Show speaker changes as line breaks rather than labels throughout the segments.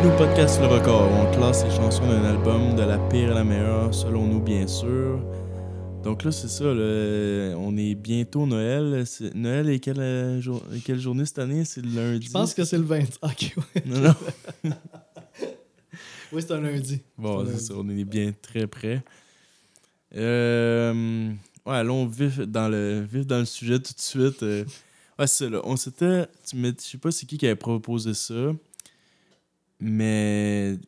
Bienvenue au podcast Le Record. On classe les chansons d'un album de la pire à la meilleure, selon nous, bien sûr. Donc là, c'est ça. là, on est bientôt Noël. Noël est quelle, euh, jour- quelle journée cette année? C'est le lundi.
Je pense que c'est le 25. ouais.
Non, non.
Oui, c'est un lundi.
Bon,
C'est
ça. On est bien très près. Euh, ouais, allons vif dans le vif dans le sujet tout de suite. Euh, ouais, c'est ça. Là. On s'était. Je sais pas c'est qui qui avait proposé ça, mais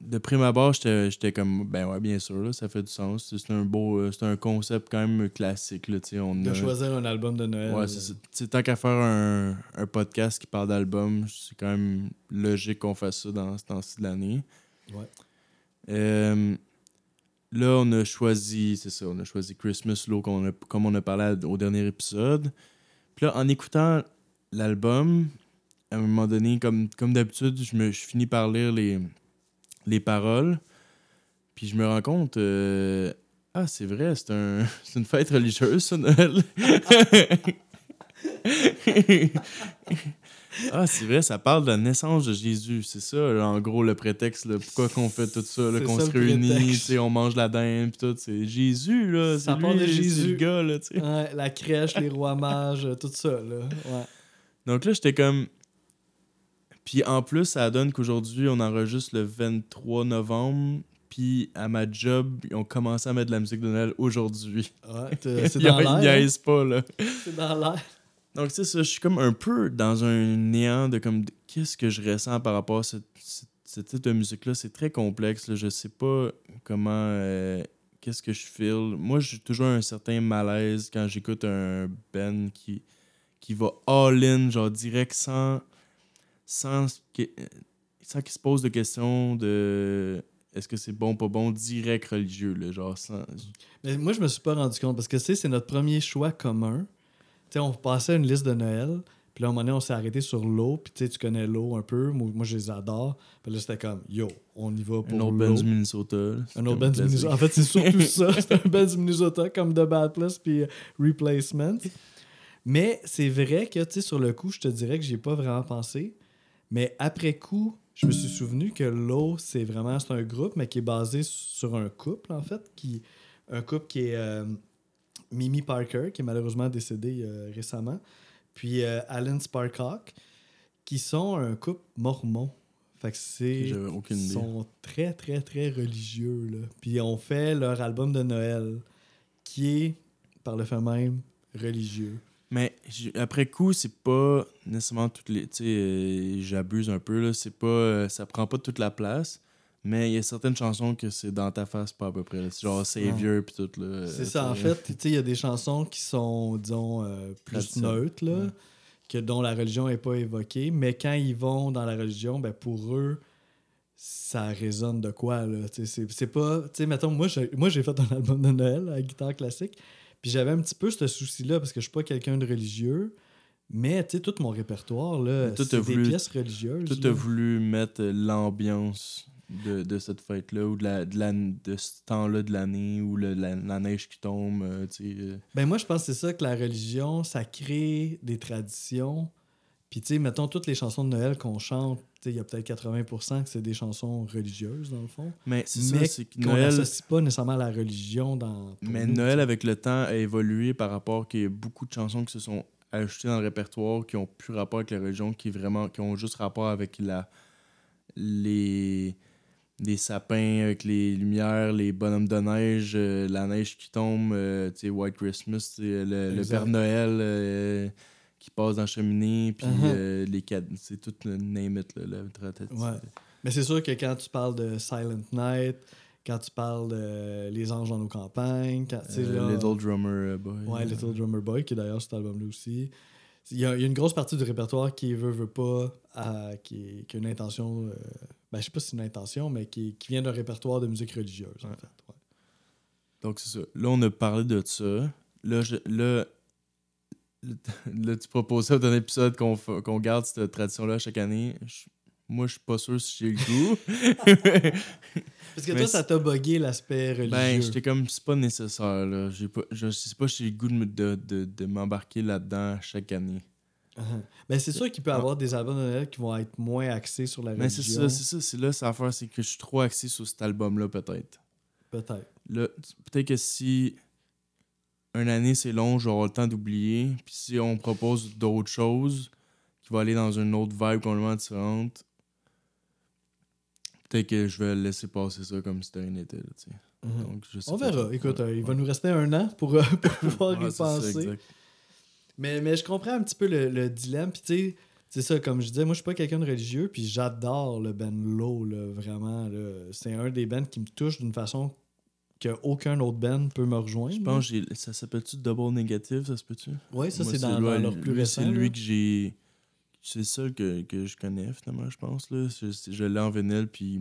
de prime abord, j'étais comme ben ouais, bien sûr, là, ça fait du sens. C'est un beau, euh, c'est un concept quand même classique là. On
De
a-
choisir un album de Noël.
Ouais, c'est tant qu'à faire un, un podcast qui parle d'album, c'est quand même logique qu'on fasse ça dans ce temps-ci de l'année.
Ouais.
Euh, là, on a choisi, c'est ça, on a choisi Christmas Low comme on a, comme on a parlé au dernier épisode. Puis là, en écoutant l'album, à un moment donné, comme, comme d'habitude, je, me, je finis par lire les, les paroles. Puis je me rends compte, euh, ah, c'est vrai, c'est un, une fête religieuse, ça, Noël. ah, c'est vrai, ça parle de la naissance de Jésus. C'est ça, là, en gros, le prétexte. là, pourquoi qu'on fait tout ça, qu'on se réunit, on mange la dinde, puis tout. C'est Jésus, là.
Ça parle de Jésus.
le gars, là.
Ouais, la crèche, les rois mages, tout ça, là. Ouais.
Donc là, j'étais comme. Puis en plus, ça donne qu'aujourd'hui, on enregistre le 23 novembre. Puis à ma job, ils ont commencé à mettre de la musique de Noël aujourd'hui.
Ouais, t'es- c'est
Ils
dans
ils
l'air. hein?
niaisent pas, là.
C'est dans l'air.
Donc c'est ça, je suis comme un peu dans un néant de comme qu'est-ce que je ressens par rapport à ce, ce- ce type de musique-là? C'est très complexe. Là. Je sais pas comment. euh, qu'est-ce que je feel. Moi, j'ai toujours un certain malaise quand j'écoute un band qui, qui va all-in, genre direct, sans. Sans, que- sans qu'il se pose de questions de. Est-ce que c'est bon, pas bon, direct religieux, genre sans...
Mais moi, je me suis pas rendu compte parce que, tu sais, c'est notre premier choix commun. Tu sais, on passait une liste de Noël. Puis là, à un moment donné, on s'est arrêté sur l'eau. Puis tu sais, tu connais l'eau un peu. Moi, moi, je les adore. Puis là, c'était comme, yo, on y va
Un
pour
autre band du Minnesota.
Un autre band du. Minnesota. En fait, c'est surtout ça. C'est un band du Minnesota comme The Bad Plus puis euh, Replacement. Mais c'est vrai que, tu sais, sur le coup, je te dirais que j'ai pas vraiment pensé. Mais après coup, je me suis souvenu que Low, c'est vraiment c'est un groupe, mais qui est basé sur un couple, en fait. Qui, un couple qui est euh, Mimi Parker, qui est malheureusement décédé euh, récemment, puis euh, Alan Sparkhawk, qui sont un couple mormon. Fait que c'est.
Aucune
Ils
idée.
sont très, très, très religieux. Là. Puis ils ont fait leur album de Noël, qui est, par le fait même, religieux.
Mais après coup, c'est pas nécessairement toutes les. Tu sais, euh, j'abuse un peu, là. C'est pas. euh, ça prend pas toute la place. Mais il y a certaines chansons que c'est dans ta face, pas à peu près. là. C'est genre Savior pis tout, là.
C'est ça, en fait, tu sais, il y a des chansons qui sont, disons, euh, plus neutres, là,
Ouais.
que dont la religion n'est pas évoquée, mais quand ils vont dans la religion, ben pour eux, ça résonne de quoi, là. Tu sais, C'est c'est pas... Tu sais, mettons, moi, j'ai moi, j'ai fait un album de Noël à guitare classique, puis j'avais un petit peu ce souci-là, parce que je suis pas quelqu'un de religieux, mais, tu sais, tout mon répertoire, là, c'est des
voulu-
pièces religieuses. Là.
t'as voulu mettre euh, l'ambiance de, de cette fête-là, ou de, la, de, la- de ce temps-là de l'année, ou le- la, la neige qui tombe, euh, tu euh.
Ben moi, je pense que c'est ça que la religion, ça crée des traditions. Puis, tu sais, mettons, toutes les chansons de Noël qu'on chante, tu il y a peut-être 80% que c'est des chansons religieuses, dans le fond.
Mais c'est ça,
Mais
c'est que
qu'on
Noël.
n'associe pas nécessairement à la religion dans...
Mais
nous,
Noël, avec le temps, a évolué par rapport qu'il y a beaucoup de chansons qui se sont ajoutées dans le répertoire qui ont plus rapport avec la religion, qui, vraiment, qui ont juste rapport avec la, les, les sapins, avec les lumières, les bonhommes de neige, euh, la neige qui tombe, euh, White Christmas, le. Père Noël euh, qui passe dans la cheminée, puis
Uh-huh.
euh, les cad- c'est tout le name it, là, le
Ouais. Mais c'est sûr que quand tu parles de Silent Night, quand tu parles de Les Anges dans nos campagnes, quand,
Euh,
là-
Little Drummer euh, Boy.
Ouais, Little Drummer Boy, qui est d'ailleurs cet album-là aussi. Il y, a, il y a une grosse partie du répertoire qui veut, veut pas, à- qui, qui a une intention, euh, ben, je sais pas si c'est une intention, mais qui, qui vient d'un répertoire de musique religieuse, en fait. ouais.
Donc, c'est ça. Là, on a parlé de ça. Là, je- là, là, tu proposais dans un épisode qu'on qu'on garde cette tradition-là chaque année. Je- moi, je suis pas sûr si j'ai le goût.
Parce que
Mais
toi,
c'est-
ça t'a bugué l'aspect religieux.
ben, j'étais comme, c'est pas nécessaire. Là. Pas, je sais pas si j'ai le goût de, de, de, m'embarquer là-dedans chaque année.
Uh-huh. Ben, c'est sûr qu'il peut y avoir des albums de Noël qui vont être moins axés sur la religion.
Mais c'est ça, c'est ça, c'est là, ça affaire, c'est que je suis trop axé sur cet album-là, peut-être.
Peut-être.
Peut-être que si une année c'est long, j'aurai le temps d'oublier. Puis si on propose d'autres choses qui vont aller dans une autre vibe complètement différente, peut-être que je vais laisser passer ça comme si c'était rien n'était. Donc, je sais
On verra. Écoute, euh, il va nous rester un an pour, euh, pour pouvoir
Ouais,
y
ça,
penser. Mais, mais je comprends un petit peu le, le dilemme. Puis tu sais, c'est ça, comme je disais, moi je suis pas quelqu'un de religieux, puis j'adore le band Low, là, vraiment. là. C'est un des bands qui me touche d'une façon qu'aucun autre band peut me rejoindre.
Je pense que ça s'appelle-tu Double Negative, ça se peut-tu?
Oui, ça c'est dans, leur plus récent.
C'est lui
là.
que j'ai. C'est le seul que, que je connais, finalement, je pense. Là. Je, je l'ai en vinyle, puis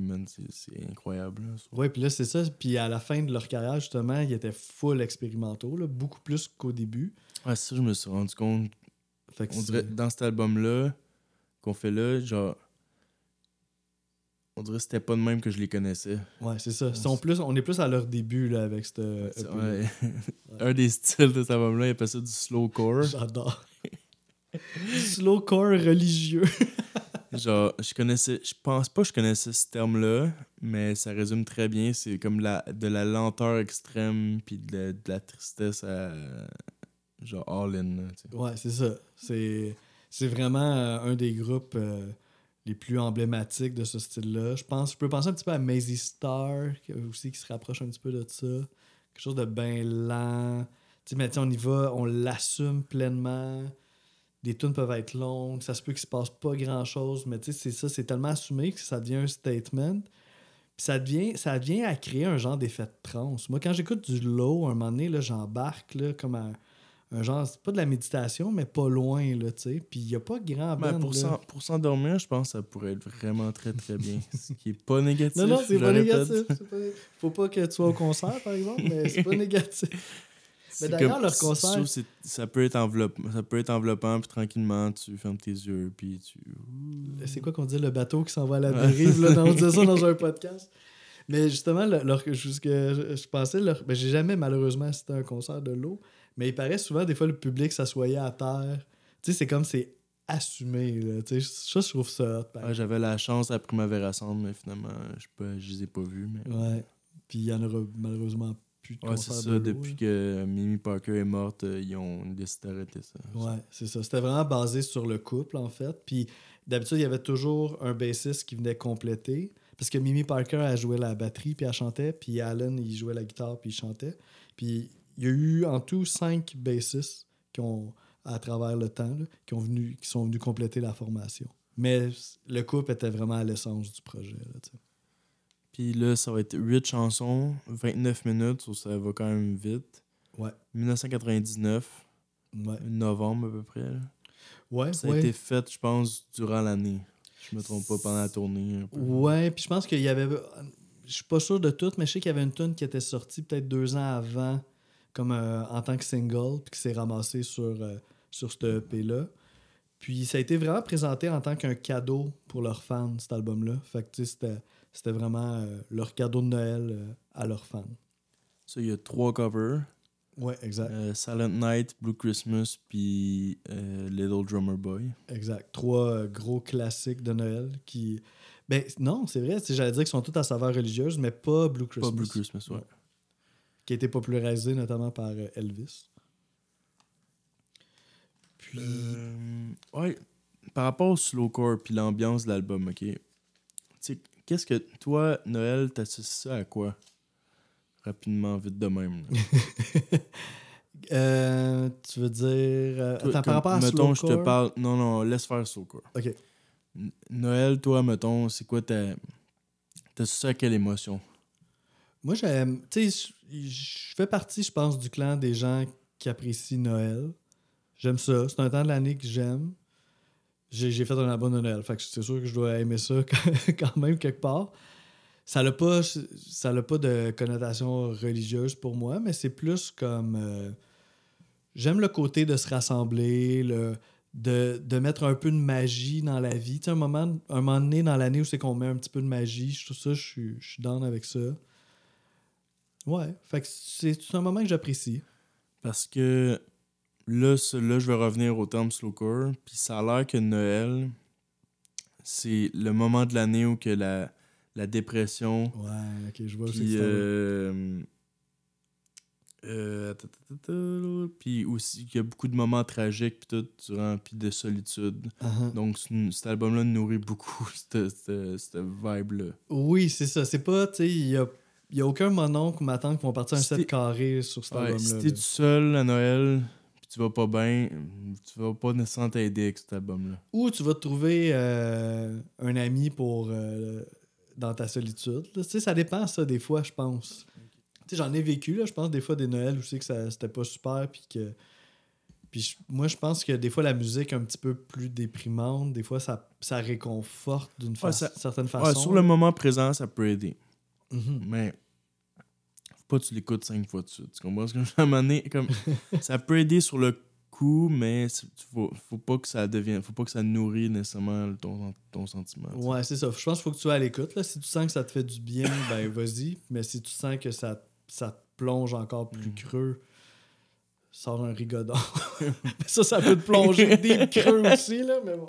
c'est- incroyable.
Oui, puis là, c'est ça. Puis à la fin de leur carrière, justement, ils étaient full expérimentaux, là, beaucoup plus qu'au début.
Ouais, ça, je me suis rendu compte.
Fait que
On dirait, dans cet album-là, qu'on fait là, genre. On dirait que c'était pas de même que je les connaissais.
Ouais, c'est ça. Ils sont plus, on est plus à leur début là, avec cette. EP
ouais. Un des styles de cet album-là, il appelle ça du slowcore.
J'adore. Slowcore religieux.
Genre, je connaissais, je pense pas que je connaissais ce terme-là, mais ça résume très bien. C'est comme la, de la lenteur extrême, puis de, la- de la tristesse à. Genre all-in. là, tu sais.
Ouais, c'est ça. C'est, c'est vraiment euh, un des groupes euh, les plus emblématiques de ce style-là. Je pense, je peux penser un petit peu à Maisie Star, aussi qui se rapproche un petit peu de ça. Quelque chose de bien lent. Tu sais, mais tu sais, on y va, on l'assume pleinement. Des tunes peuvent être longues, ça se peut qu'il se passe pas grand-chose, mais c'est ça, c'est tellement assumé que ça devient un statement. Puis ça devient, ça devient à créer un genre d'effet de trance. Moi, quand j'écoute du low, un moment donné, j'embarque comme un genre, c'est pas de la méditation, mais pas loin, là, tu sais. Puis il y a pas grand
Ben, pour
là.
pour s'endormir, je pense que ça pourrait être vraiment très très bien. Ce qui est pas négatif.
Non, non, c'est pas négatif. Pas... Faut pas que tu sois au concert, par exemple, mais c'est pas négatif.
C'est
d'ailleurs, leur concert-
ça peut être enveloppant, ça peut être enveloppant, puis tranquillement, tu fermes tes yeux, puis tu.
C'est quoi qu'on dit, le bateau qui s'en va à la dérive, là, dans- on disait ça dans un podcast. Mais justement, le- leur, je, je, je pensais, leur, ben, j'ai jamais malheureusement assisté à un concert de l'eau, mais il paraît souvent, des fois, le public s'assoyait à terre. Tu sais, c'est comme c'est assumé, là. Tu sais, ça, je trouve ça
Ouais, J'avais la chance à Primavera Sound, mais finalement, je, pas, je les ai pas vus. Mais...
Ouais. Puis il y en aura malheureusement plus de
Ouais, c'est ça. Depuis
là.
que Mimi Parker est morte, euh, ils ont décidé d'arrêter ça.
Ouais, c'est ça. C'était vraiment basé sur le couple, en fait. Puis d'habitude, il y avait toujours un bassiste qui venait compléter. Parce que Mimi Parker, elle jouait la batterie, puis elle chantait. Puis Alan, il jouait la guitare, puis il chantait. Puis il y a eu en tout cinq bassistes qui ont, à travers le temps, là, qui, ont venu, qui sont venus compléter la formation. Mais le couple était vraiment à l'essence du projet. Là.
Puis là, ça va être 8 chansons, 29 minutes, ça va quand même vite.
Ouais.
1999,
Ouais,
novembre à peu près. là.
ouais.
Ça
ouais.
a été fait, je pense, durant l'année. Je me trompe pas, pendant la tournée. Un peu.
Ouais, puis je pense qu'il y avait. Je suis pas sûr de tout, mais je sais qu'il y avait une tune qui était sortie peut-être deux ans avant, comme euh, en tant que single, puis qui s'est ramassée sur, euh, sur cette EP-là. Puis ça a été vraiment présenté en tant qu'un cadeau pour leurs fans, cet album-là. Fait que c'était, c'était vraiment euh, leur cadeau de Noël à leurs fans.
Ça, il y a trois covers.
Ouais, exact.
Silent Night, Blue Christmas, puis Little Drummer Boy.
Exact. Trois gros classiques de Noël qui. Ben non, c'est vrai. J'allais dire qu'ils sont tous à saveur religieuse, mais pas Blue Christmas.
Pas Blue Christmas, ouais.
Ouais. Qui a été popularisé notamment par euh, Elvis. Puis.
Euh, ouais, par rapport au slowcore puis l'ambiance de l'album, ok. Qu'est-ce que toi, Noël, t'associes ça à quoi? Rapidement, vite de même.
Euh, tu veux dire.
Toi,
attends,
comme-
par rapport à
mettons, je te parle. Non, non, laisse faire slowcore.
Ok.
Noël, toi, mettons, c'est quoi ta. T'associes ça à quelle émotion?
Moi, j'aime. Tu sais, je- fais partie, je pense, du clan des gens qui apprécient Noël. J'aime ça. C'est un temps de l'année que j'aime. J'ai fait un album de Noël. Fait que c'est sûr que je dois aimer ça quand même quelque part. Ça n'a pas, ça pas de connotation religieuse pour moi, mais c'est plus comme. euh, J'aime le côté de se rassembler, le, de, de mettre un peu de magie dans la vie. Tu un moment, un moment donné dans l'année où c'est qu'on met un petit peu de magie, je trouve ça, je suis down avec ça. Ouais, fait que c'est un moment que j'apprécie.
Parce que là, ce- là, je vais revenir au terme slowcore. Puis ça a l'air que Noël, c'est le moment de l'année où que la, la dépression,
Ouais, ok, je vois
puis euh, euh, ta, ta, ta, ta, puis aussi qu'il y a beaucoup de moments tragiques puis tout durant puis de solitude.
Uh-huh.
Donc ce- cet album-là nourrit beaucoup cette, cette, cette vibe-là.
Oui, c'est ça. C'est pas, tu sais, il y a, il y a aucun mononcle ou ma tante qui vont partir un
Si
set carré sur cet
Ouais,
album-là.
si t'es tout seul à Noël puis tu vas pas bien, tu vas pas nécessairement t'aider avec cet album-là.
Ou tu vas te trouver euh, un ami pour euh, dans ta solitude. Tu sais, ça dépend, ça, des fois, je pense. Tu sais, j'en ai vécu, là, je pense, des fois, des Noëls où je sais que ça, c'était pas super, puis que... Puis moi, je pense que des fois, la musique un petit peu plus déprimante, des fois, ça, ça réconforte d'une fa-
ça-
certaine façon.
Ouais, sur le moment présent, ça peut aider.
Mhm.
Mais faut pas que tu l'écoutes cinq fois de suite. Tu comprends ce que? Comme, ça peut aider sur le coup, mais faut, faut pas que ça devienne. Faut pas que ça nourrit nécessairement ton, ton sentiment.
Ouais, c'est ça. Je pense qu'il faut que tu sois à l'écoute. Si tu sens que ça te fait du bien, ben vas-y. Mais si tu sens que ça, ça te plonge encore plus
Mm.
creux, sors un rigodon. ça, ça peut te plonger des creux aussi, là, mais bon.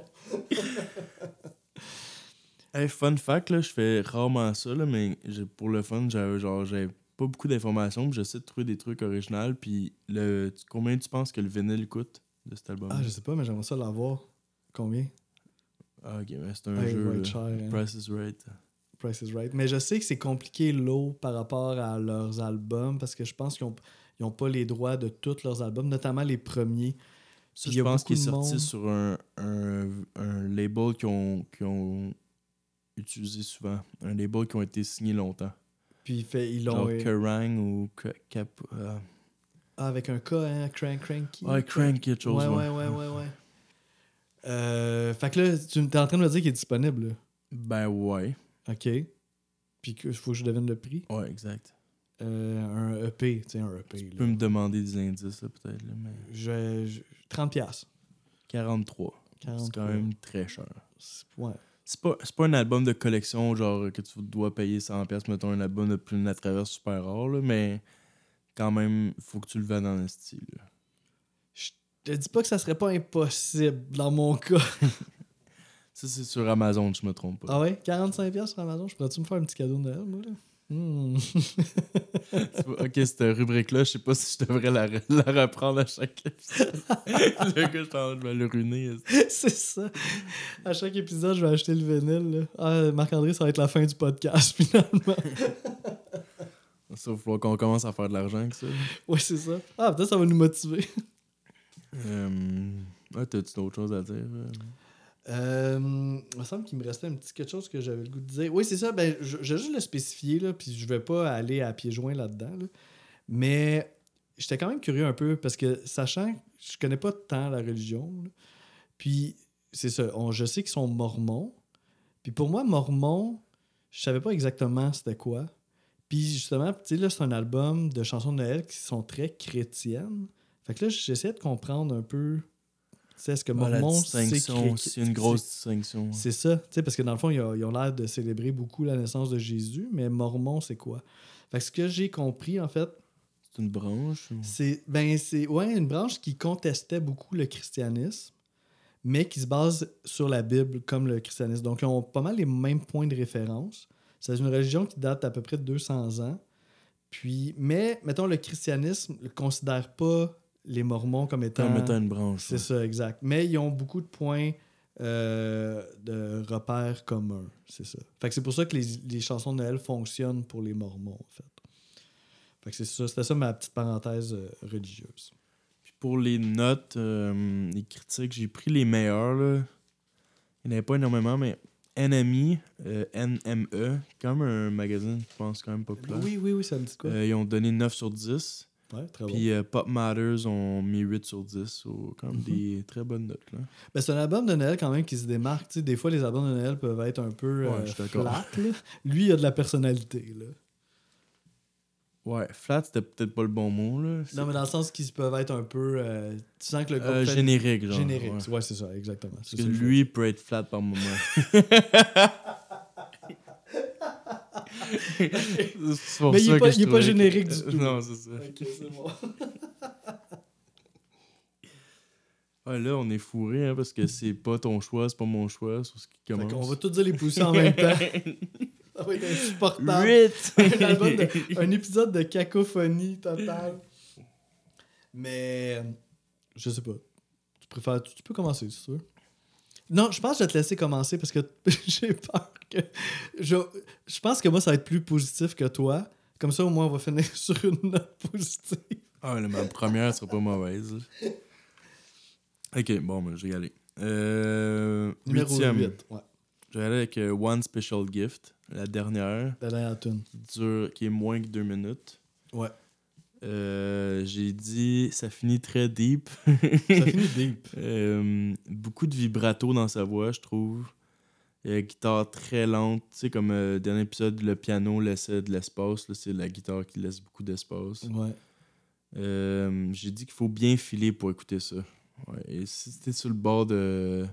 Hey, fun fact, là, je fais rarement ça, là, mais pour le fun, j'avais genre j'avais pas beaucoup d'informations, puis j'essaie de trouver des trucs originaux. Puis le, combien tu penses que le vinyle coûte de cet album?
Ah, je sais pas, mais j'aimerais ça l'avoir. Combien?
Ah, ok, mais c'est un jeu.
cher, hein.
Price is right.
Price is Right. Mais je sais que c'est compliqué l'eau par rapport à leurs albums parce que je pense qu'ils n'ont pas les droits de tous leurs albums, notamment les premiers.
Ça, je
a
pense qu'il est sorti
monde.
sur un, un, un label ont, qu'ils ont utilisé souvent. Un label qui ont été signés longtemps.
Puis il fait, ils l'ont.
Genre
euh,
Kerrang ou Cap. euh,
ah, avec un K, hein, Crank Cranky.
Ouais, Crank quelque chose.
Ouais, ouais, ouais, ouais, ouais. Euh, fait que là, tu es en train de me dire qu'il est disponible. là.
Ben ouais.
OK. Puis qu'il faut que je devine le prix.
Ouais, exact.
Euh, un EP, tu sais, un EP.
Tu
là.
peux me demander des indices, peut-être. là, mais
Je, je- 30 piastres.
43. C'est
43.
quand même très cher.
Ouais.
C'est pas, pas un album de collection, genre que tu dois payer 100$, mettons un album de Plume à travers super rare, là, mais quand même, faut que tu le vends dans le style.
Je te dis pas que ça serait pas impossible dans mon cas.
Ça, c'est sur Amazon, je me trompe pas.
Ah ouais? 45 piastres sur Amazon. Je pourrais-tu me faire un petit cadeau de Noël, moi, là? Hmm.
Ok, cette rubrique-là, je sais pas si je devrais la, re- la reprendre à chaque épisode. le gars, je en me le ruiner.
c'est ça. À chaque épisode, je vais acheter le vinyle. là. Ah, Marc-André, ça va être la fin du podcast, finalement.
Ça va falloir qu'on commence à faire de l'argent avec ça.
ouais, c'est ça. Ah, peut-être ça va nous motiver.
Euh... Ouais, t'as-tu d'autres choses à dire? Euh?
Il me semble qu'il me restait un petit quelque chose que j'avais le goût de dire. Oui, c'est ça. Ben, je, vais juste le spécifier, là, puis je vais pas aller à pieds joints là-dedans. là. Mais j'étais quand même curieux un peu parce que, sachant que je connais pas tant la religion, puis c'est ça, on- je sais qu'ils sont mormons. Puis pour moi, mormon, je savais pas exactement c'était quoi. Puis justement, là, c'est un album de chansons de Noël qui sont très chrétiennes. Fait que là, j'essayais de comprendre un peu. Sais, est-ce que mormon, c'est
c'est une grosse distinction.
c'est ça, tu sais, parce que dans le fond, ils ont ils ont l'air de célébrer beaucoup la naissance de Jésus, mais Mormon, c'est quoi? Fait que ce que j'ai compris, en fait,
C'est une branche? ou-
c'est ben c'est ouais, une branche qui contestait beaucoup le christianisme, mais qui se base sur la Bible comme le christianisme. Donc, ils ont pas mal les mêmes points de référence. C'est une religion qui date à peu près de 200 ans. Puis, mais, mettons, le christianisme ne considère pas les Mormons comme étant...
Comme étant une branche.
C'est
ouais.
ça, exact. Mais ils ont beaucoup de points euh, de repères communs, c'est ça. Fait que c'est pour ça que les, les chansons de Noël fonctionnent pour les Mormons, en fait. Fait que c'est ça, c'était ça ma petite parenthèse euh, religieuse.
Puis pour les notes, euh, les critiques, j'ai pris les meilleures. Là. Il n'y en avait pas énormément, mais NME, euh, NME, quand même un magazine, je pense, quand même populaire.
Oui, oui, oui, ça me dit quoi?
Euh, ils ont donné 9 sur 10.
Ouais, très
Puis euh, Pop Matters ont mis 8 sur 10. So, quand même
Mhm.
des très bonnes notes. Là.
Ben, c'est un album de Noël quand même qui se démarque. Tu sais, des fois, les albums de Noël peuvent être un peu
Ouais,
euh, flat, là. Lui, il a de la personnalité. Là.
Ouais, flat, c'était peut-être pas le bon mot. Là.
Non, mais dans le sens qu'ils peuvent être un peu... euh, tu sens que le groupe
Euh,
fait-
générique, genre.
Générique.
ouais.
Ouais, c'est ça, exactement.
Parce que lui, peut être flat par moment. C'est pour
Mais il est
ça
pas- il est pas
que-
générique du tout.
Non, c'est ça.
Ok, c'est bon.
Ah, là, on est fourré, hein, parce que c'est pas ton choix, c'est pas mon choix sur ce qui
Fait
commence.
qu'on va tous dire les positions en même temps. Ça va être insupportable. De- un épisode de cacophonie totale. Mais euh, je sais pas. Tu préfères. Tu, tu peux commencer, c'est sûr. Non, je pense que je vais te laisser commencer parce que j'ai peur que. Je, je pense que moi, ça va être plus positif que toi. Comme ça, au moins, on va finir sur une note positive.
Ah, là, ma première sera pas mauvaise. Ok, bon, ben, je vais y aller. Euh,
Numéro
huitième.
8. Ouais,
Je vais aller avec euh, One Special Gift, la dernière,
la dernière tune.
qui, dure, qui est moins que deux minutes.
Ouais.
Euh, J'ai dit, ça finit très deep.
Ça finit deep.
Beaucoup de vibrato dans sa voix, je trouve. Il y a une guitare très lente. Tu sais, comme euh, dernier épisode, le piano laissait de l'espace. Là, c'est la guitare qui laisse beaucoup d'espace.
Ouais.
Euh, J'ai dit qu'il faut bien filer pour écouter ça. Ouais, et si t'es sur le bord de,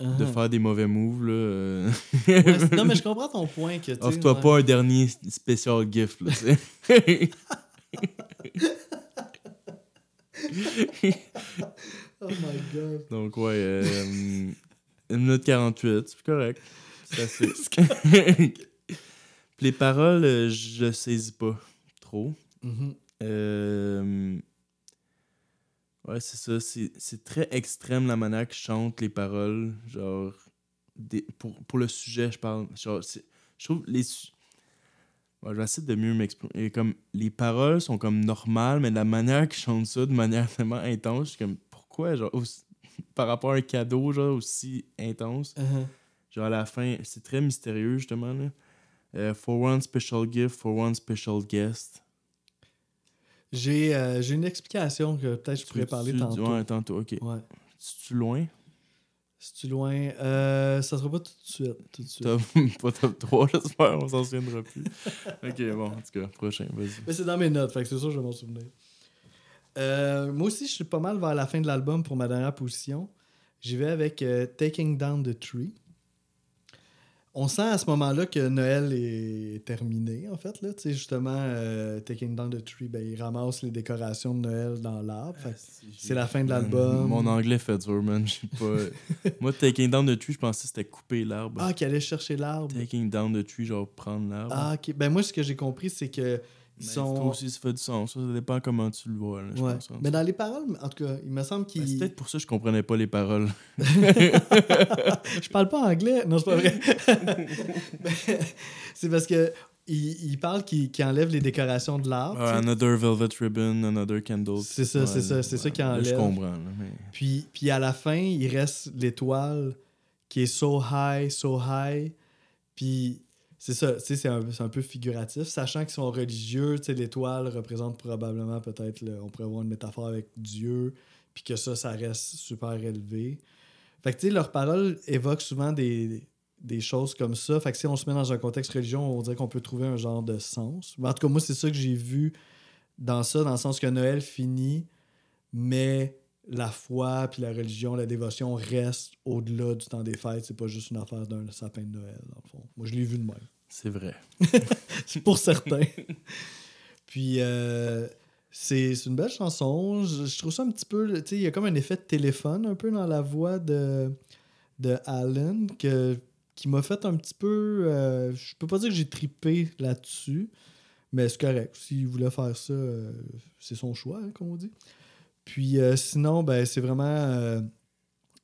de
Uh-huh.
faire des mauvais moves, là. euh,
Ouais, non, mais je comprends ton point. que
Offre-toi
ouais.
pas un dernier spécial gift, là.
Oh my god.
Donc, ouais, euh, 1 minute 48, c'est correct. C'est assez. Puis les paroles, euh, je saisis pas trop.
Mhm.
Euh, Ouais, c'est ça. C'est très extrême la manière qu'ils chantent les paroles. Genre, des, pour, pour le sujet, je parle. Genre, je trouve les. Ouais, je vais essayer de mieux m'exprimer. Comme, les paroles sont comme normales, mais la manière qu'ils chantent ça de manière tellement intense, je suis comme, pourquoi, genre, aussi- par rapport à un cadeau, genre, aussi intense.
Uh-huh.
Genre, à la fin, c'est très mystérieux, justement, là. Euh, for one special gift, for one special guest.
J'ai euh, j'ai une explication que peut-être je pourrais parler
Tu-
tantôt.
Ouais, tantôt, ok.
Ouais.
C'est-tu loin?
Si tu loin, euh, ça sera pas tout de suite. Tout de suite.
Top, pas top 3, j'espère, on s'en souviendra plus. ok, bon, en tout cas, prochain, vas-y.
Mais c'est dans mes notes, fait que c'est sûr que je vais m'en souvenir. Euh, moi aussi, je suis pas mal vers la fin de l'album pour ma dernière position. J'y vais avec euh, Taking Down the Tree. On sent à ce moment-là que Noël est terminé, en fait. Là. Tu sais, justement, euh, Taking Down the Tree, ben, il ramasse les décorations de Noël dans l'arbre. Que c'est la fin de l'album.
Mon anglais fait dur, man. J'ai pas... Moi, Taking Down the Tree, je pensais que c'était couper l'arbre.
Ah, qu'il allait chercher l'arbre.
Taking Down the Tree, genre prendre l'arbre.
Ah, ok. Ben, moi, ce que j'ai compris, c'est que. Sont...
Toi aussi, ça fait du sens. Ça, ça dépend comment tu le vois, là, je
Ouais.
pense. hein.
Mais dans les paroles, en tout cas, il me semble
Ben,
qu'il.
C'est peut-être pour ça que je comprenais pas les paroles.
je parle pas anglais. Non, c'est pas vrai. C'est parce que il, il parle qu'il enlève les décorations de l'arbre. Sais.
another velvet ribbon, another candle.
C'est ça, c'est ça, c'est ça qu'il
là, Je
enlève.
comprends. là, mais...
Puis, puis à la fin, il reste l'étoile qui est so high, so high. Puis c'est ça, c'est un, un peu figuratif. Sachant qu'ils sont religieux, l'étoile représente probablement peut-être, on pourrait avoir une métaphore avec Dieu, puis que ça, ça reste super élevé. Fait que, tu sais, leurs paroles évoquent souvent des, des choses comme ça. Fait que si on se met dans un contexte religieux, on dirait qu'on peut trouver un genre de sens. Mais en tout cas, moi, c'est ça que j'ai vu dans ça, dans le sens que Noël finit, mais la foi, puis la religion, la dévotion reste au-delà du temps des fêtes. C'est pas juste une affaire d'un sapin de Noël, dans le fond. Moi, je l'ai vu de même.
C'est vrai.
C'est pour certains. Puis, euh, c'est c'est une belle chanson. Je, je trouve ça un petit peu. Tu sais, il y a comme un effet de téléphone un peu dans la voix de, de Alan que, qui m'a fait un petit peu. euh, je peux pas dire que j'ai tripé là-dessus, mais c'est correct. S'il voulait faire ça, euh, c'est son choix, hein, comme on dit. Puis, euh, sinon, ben, c'est vraiment. euh,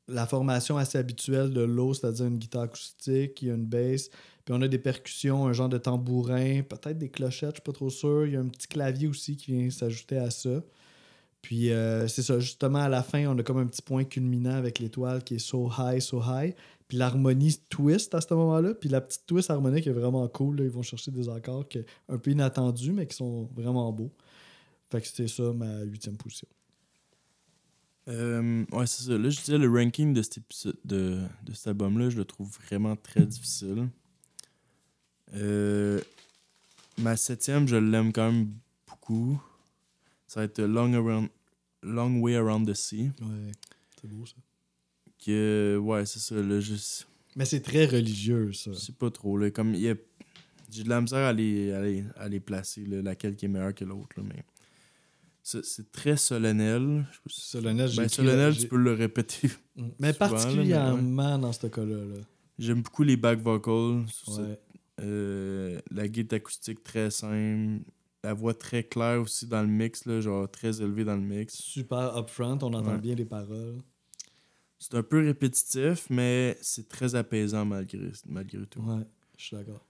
la formation assez habituelle de l'eau, c'est-à-dire une guitare acoustique, il y a une bass, puis on a des percussions, un genre de tambourin, peut-être des clochettes, je suis pas trop sûr. Il y a un petit clavier aussi qui vient s'ajouter à ça. Puis euh, c'est ça, justement, à la fin, on a comme un petit point culminant avec l'étoile qui est so high, so high. Puis l'harmonie twist à ce moment-là. Puis la petite twist harmonique est vraiment cool. là. Ils vont chercher des accords que- un peu inattendus, mais qui sont vraiment beaux. Fait que c'était ça ma huitième position.
Euh, ouais, c'est ça. Là, je disais, le ranking de cet, de, de cet album-là, je le trouve vraiment très difficile. Euh, ma septième, je l'aime quand même beaucoup. Ça va être Long, Around, Long Way Around the Sea.
Ouais, c'est beau ça.
Que, ouais, c'est ça. Là,
Mais c'est très religieux, ça.
je sais pas trop. Là, comme, il y a- j'ai de la misère à les, à les, à les placer, là, laquelle qui est meilleure que l'autre. là, Mais C'est très solennel. Je-
Solennel,
Ben, solennel, tu peux le répéter.
Mais
souvent, là,
particulièrement dans ce cas-là. Là.
J'aime beaucoup les back vocals. cette-
Ouais.
euh, la guitare acoustique très simple. La voix très claire aussi dans le mix, là, genre très élevée dans le mix.
Super upfront, on entend
Ouais.
bien les paroles.
C'est un peu répétitif, mais c'est très apaisant malgré, malgré tout.
Ouais, je suis d'accord.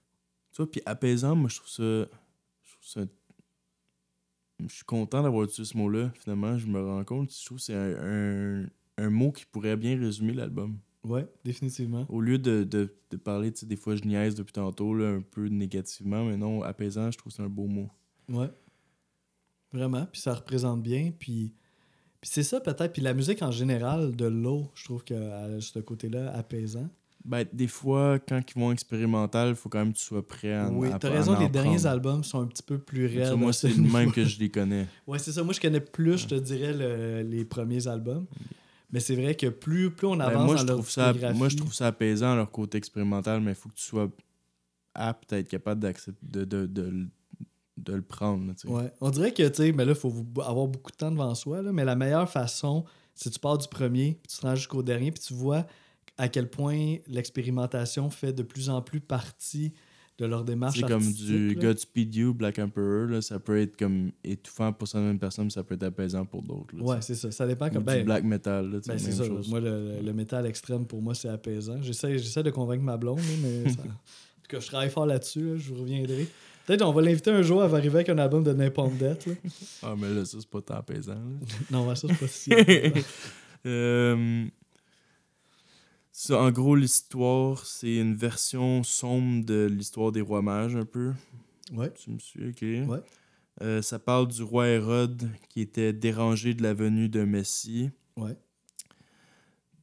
Tu vois, puis apaisant, moi, je trouve ça. Je trouve ça. Je suis content d'avoir utilisé ce mot-là, finalement. Je me rends compte. Je trouve que c'est un, un, un mot qui pourrait bien résumer l'album.
Ouais, définitivement.
Au lieu de, de, de parler, tu sais, des fois, je niaise depuis tantôt, là, un peu négativement, mais non, apaisant, je trouve que c'est un beau mot.
Ouais. Vraiment. Puis ça représente bien. Puis, puis c'est ça peut-être. Puis la musique en général de l'eau, je trouve qu'elle a ce côté-là apaisant.
Ben, des fois, quand ils vont expérimental, il faut quand même que tu sois prêt à
oui, t'as raison, les derniers albums sont un petit peu plus raides.
moi, c'est
ce
le même que je les connais.
Ouais, c'est ça. Moi, je connais plus, je te dirais, le- les premiers albums. Mais c'est vrai que plus, plus on
Ben,
avance
moi,
dans
je
leur
trouve ça, moi, je trouve ça apaisant, leur côté expérimental, mais il faut que tu sois apte à être capable d'accepter de, de, de, le- de le prendre. là, tu sais.
Ouais. On dirait que, tu sais, mais là, il faut avoir beaucoup de temps devant soi. Là, mais la meilleure façon, c'est que tu pars du premier, puis tu te rends jusqu'au dernier, puis tu vois à quel point l'expérimentation fait de plus en plus partie de leur démarche
C'est comme du
là.
Godspeed You, Black Emperor, là, ça peut être comme étouffant pour certaines personnes, mais ça peut être apaisant pour d'autres.
Ouais, c'est ça. Ça dépend
Ou
comme.
du
Ben,
black metal, là,
ben, c'est ça.
chose.
Moi, le, le métal extrême, pour moi, c'est apaisant. J'essaie, j'essaie de convaincre ma blonde, mais ça- en tout cas, je travaille fort là-dessus. là, je vous reviendrai. Peut-être on va l'inviter un jour, elle va arriver avec un album de Napalm Death. là.
Ah, mais là, ça, c'est pas tant apaisant.
Non, ça, c'est pas si.
Euh, ça, en gros, l'histoire, c'est une version sombre de l'histoire des rois mages, un peu.
ouais.
Tu me suis, ok.
Ouais.
Euh, ça parle du roi Hérode qui était dérangé de la venue d'un Messie.
Ouais.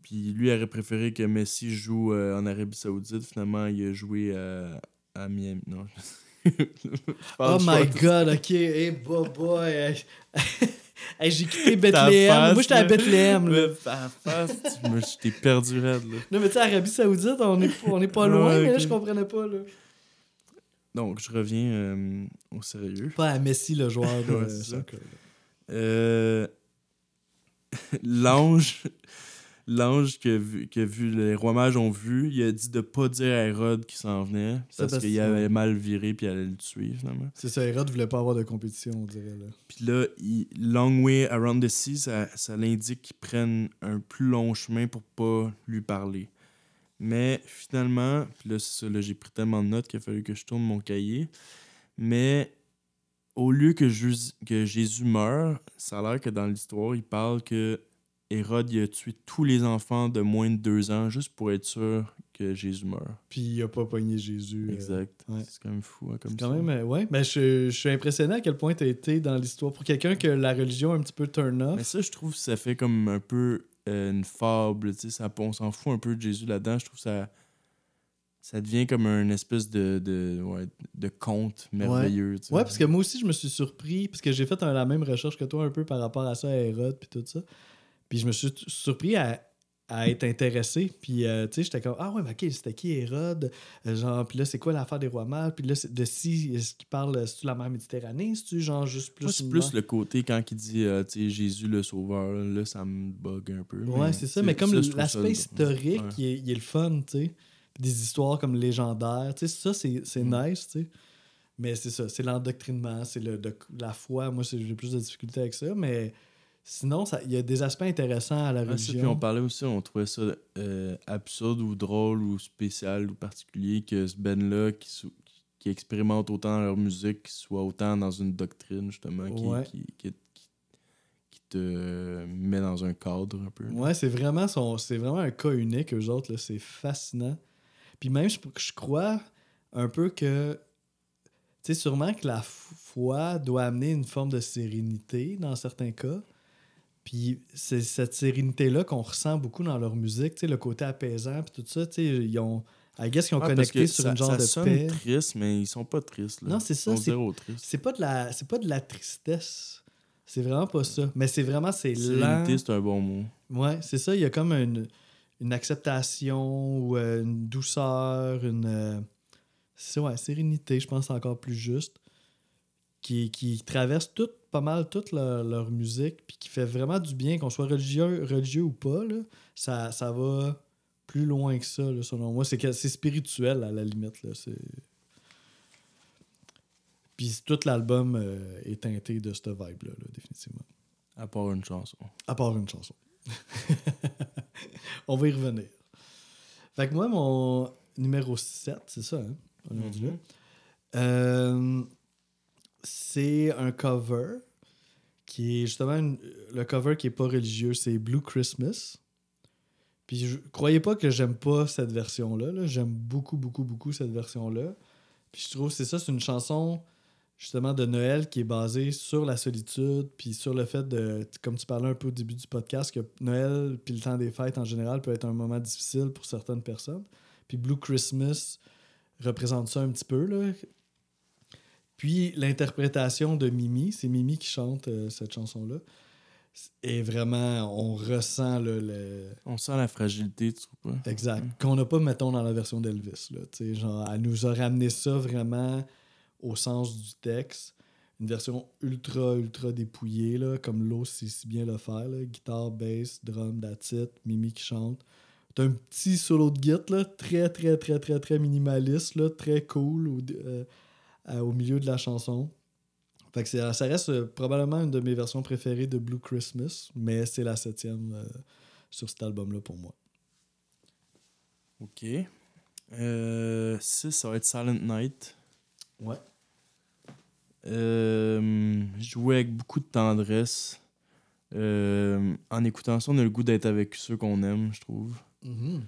Puis lui aurait préféré que Messi joue euh, en Arabie Saoudite. Finalement, il a joué à, à Miami. Non.
Oh my god, ok. Hey, boy, boy. Hey, j'ai quitté Bethléem. Moi, j'étais à
là.
Bethléem. là.
Ta face, tu me- je t'ai perdu raide, là.
Non, mais tu sais, Arabie Saoudite, on est, on est pas loin,
Ouais,
mais là, je comprenais pas. Là.
Donc, je reviens euh, au sérieux.
Pas à Messi, le joueur de
Ouais. Euh, L'ange, l'ange que, que vu, les rois mages ont vu, il a dit de pas dire à Hérode qu'il s'en venait parce
parce
qu'il avait mal viré puis il allait le tuer finalement.
C'est ça, Hérode voulait pas avoir de compétition, on dirait. Là.
Puis là, il- Long Way Around the Sea, ça, ça l'indique qu'ils prennent un plus long chemin pour pas lui parler. Mais finalement, puis là, c'est ça, là, j'ai pris tellement de notes qu'il a fallu que je tourne mon cahier. Mais au lieu que, Jésus- que Jésus meure, ça a l'air que dans l'histoire, il parle que Hérode il a tué tous les enfants de moins de deux ans juste pour être sûr que Jésus meurt?
Puis il a pas pogné Jésus. euh,
Exact.
ouais.
C'est quand même fou, hein, comme
quand
ça.
même, euh, ouais. Ben, je, je suis impressionné à quel point tu as été dans l'histoire. Pour quelqu'un que la religion est un petit peu turn off.
Mais ça, je trouve que ça fait comme un peu euh, une fable, tu sais, ça- on s'en fout un peu de Jésus là-dedans. Je trouve que ça, ça devient comme une espèce de, de, ouais, de conte merveilleux. tu sais.
Ouais, parce que moi aussi, je me suis surpris, parce que j'ai fait un- la même recherche que toi un peu par rapport à ça, à Hérode, puis tout ça. Puis je me suis surpris à, à être intéressé. Puis, euh, tu sais, j'étais comme, ah ouais, mais ok, c'était qui Hérode? Euh, genre, puis là, c'est quoi l'affaire des rois mages? Puis là, c'est- de si, est-ce qu'il parle, c'est-tu la mer Méditerranée? C'est-tu genre juste plus.
Moi, c'est plus le côté quand il dit euh, tu sais, Jésus le sauveur, là, ça me bug un peu.
Ouais, c'est ça, mais comme l'aspect historique,
ouais.
il, est, il est le fun, tu sais. Puis Des histoires comme légendaires, tu sais, ça, c'est
Mm.
nice, tu sais. Mais c'est ça, c'est l'endoctrinement, c'est le, de- la foi. Moi, j'ai plus de difficultés avec ça, mais sinon, ça- il y a des aspects intéressants à la
ça,
religion.
puis on parlait aussi, on trouvait ça euh, absurde ou drôle ou spécial ou particulier que ce Ben-là qui, qui expérimente autant leur musique, qui soit autant dans une doctrine, justement, qui,
Ouais.
qui, qui- qui- qui te met dans un cadre un peu. là.
Ouais, c'est vraiment, son- c'est vraiment un cas unique, eux autres, là, c'est fascinant. Puis même, je, je crois un peu que, tu sais, sûrement que la foi doit amener une forme de sérénité dans certains cas. Puis c'est cette sérénité-là qu'on ressent beaucoup dans leur musique, tu sais, le côté apaisant, puis tout ça, tu sais, ils ont, I guess qu'ils ont
Ah,
connecté sur
ça,
une genre
ça
de
sonne
paix.
triste, mais ils sont pas tristes. Là.
Non, c'est ça, c'est- pas de la, c'est pas de la tristesse. C'est vraiment pas ça. Mais c'est vraiment, c'est lent.
Sérénité, c'est un bon mot.
Ouais, c'est ça. Il y a comme une, une acceptation ou euh, une douceur, une. euh, c'est- ouais, sérénité, je pense, encore plus juste. qui, qui traverse tout, pas mal toute leur, leur musique, puis qui fait vraiment du bien, qu'on soit religieux, religieux ou pas, là, ça, ça va plus loin que ça, là, selon moi. C'est spirituel, à la limite. Là, c'est... Puis tout l'album euh, est teinté de cette vibe-là, là, définitivement.
À part une chanson.
À part une chanson. On va y revenir. Fait que moi, mon numéro 7, c'est ça, hein? On là.
Mhm.
Euh, c'est un cover qui est justement le cover qui est pas religieux, c'est Blue Christmas. Puis croyez pas que j'aime pas cette version-là. là. J'aime beaucoup, beaucoup, beaucoup cette version-là. Puis je trouve c'est ça, c'est une chanson justement de Noël qui est basée sur la solitude, puis sur le fait de, comme tu parlais un peu au début du podcast, que Noël puis le temps des fêtes en général peut être un moment difficile pour certaines personnes. Puis Blue Christmas représente ça un petit peu. Là. Puis l'interprétation de Mimi, c'est Mimi qui chante euh, cette chanson-là. Et vraiment, on ressent là, le.
On sent la fragilité, tu pas?
Exact. Qu'on n'a pas, mettons, dans la version d'Elvis. Genre, elle nous a ramené ça vraiment au sens du texte. Une version ultra, ultra dépouillée, là, comme l'eau sait si bien le faire. là. Guitare, bass, drum, that's it, Mimi qui chante. T'as un petit solo de guitare, là, très, très, très, très, très minimaliste, là, très cool au, euh, au milieu de la chanson. Fait que ça reste euh, probablement une de mes versions préférées de Blue Christmas, mais c'est la septième euh, sur cet album-là pour moi.
Ok. Euh, 6, ça va être Silent Night.
Ouais.
Euh, jouer avec beaucoup de tendresse. Euh, en écoutant ça, on a le goût d'être avec ceux qu'on aime, je trouve.
Mhm.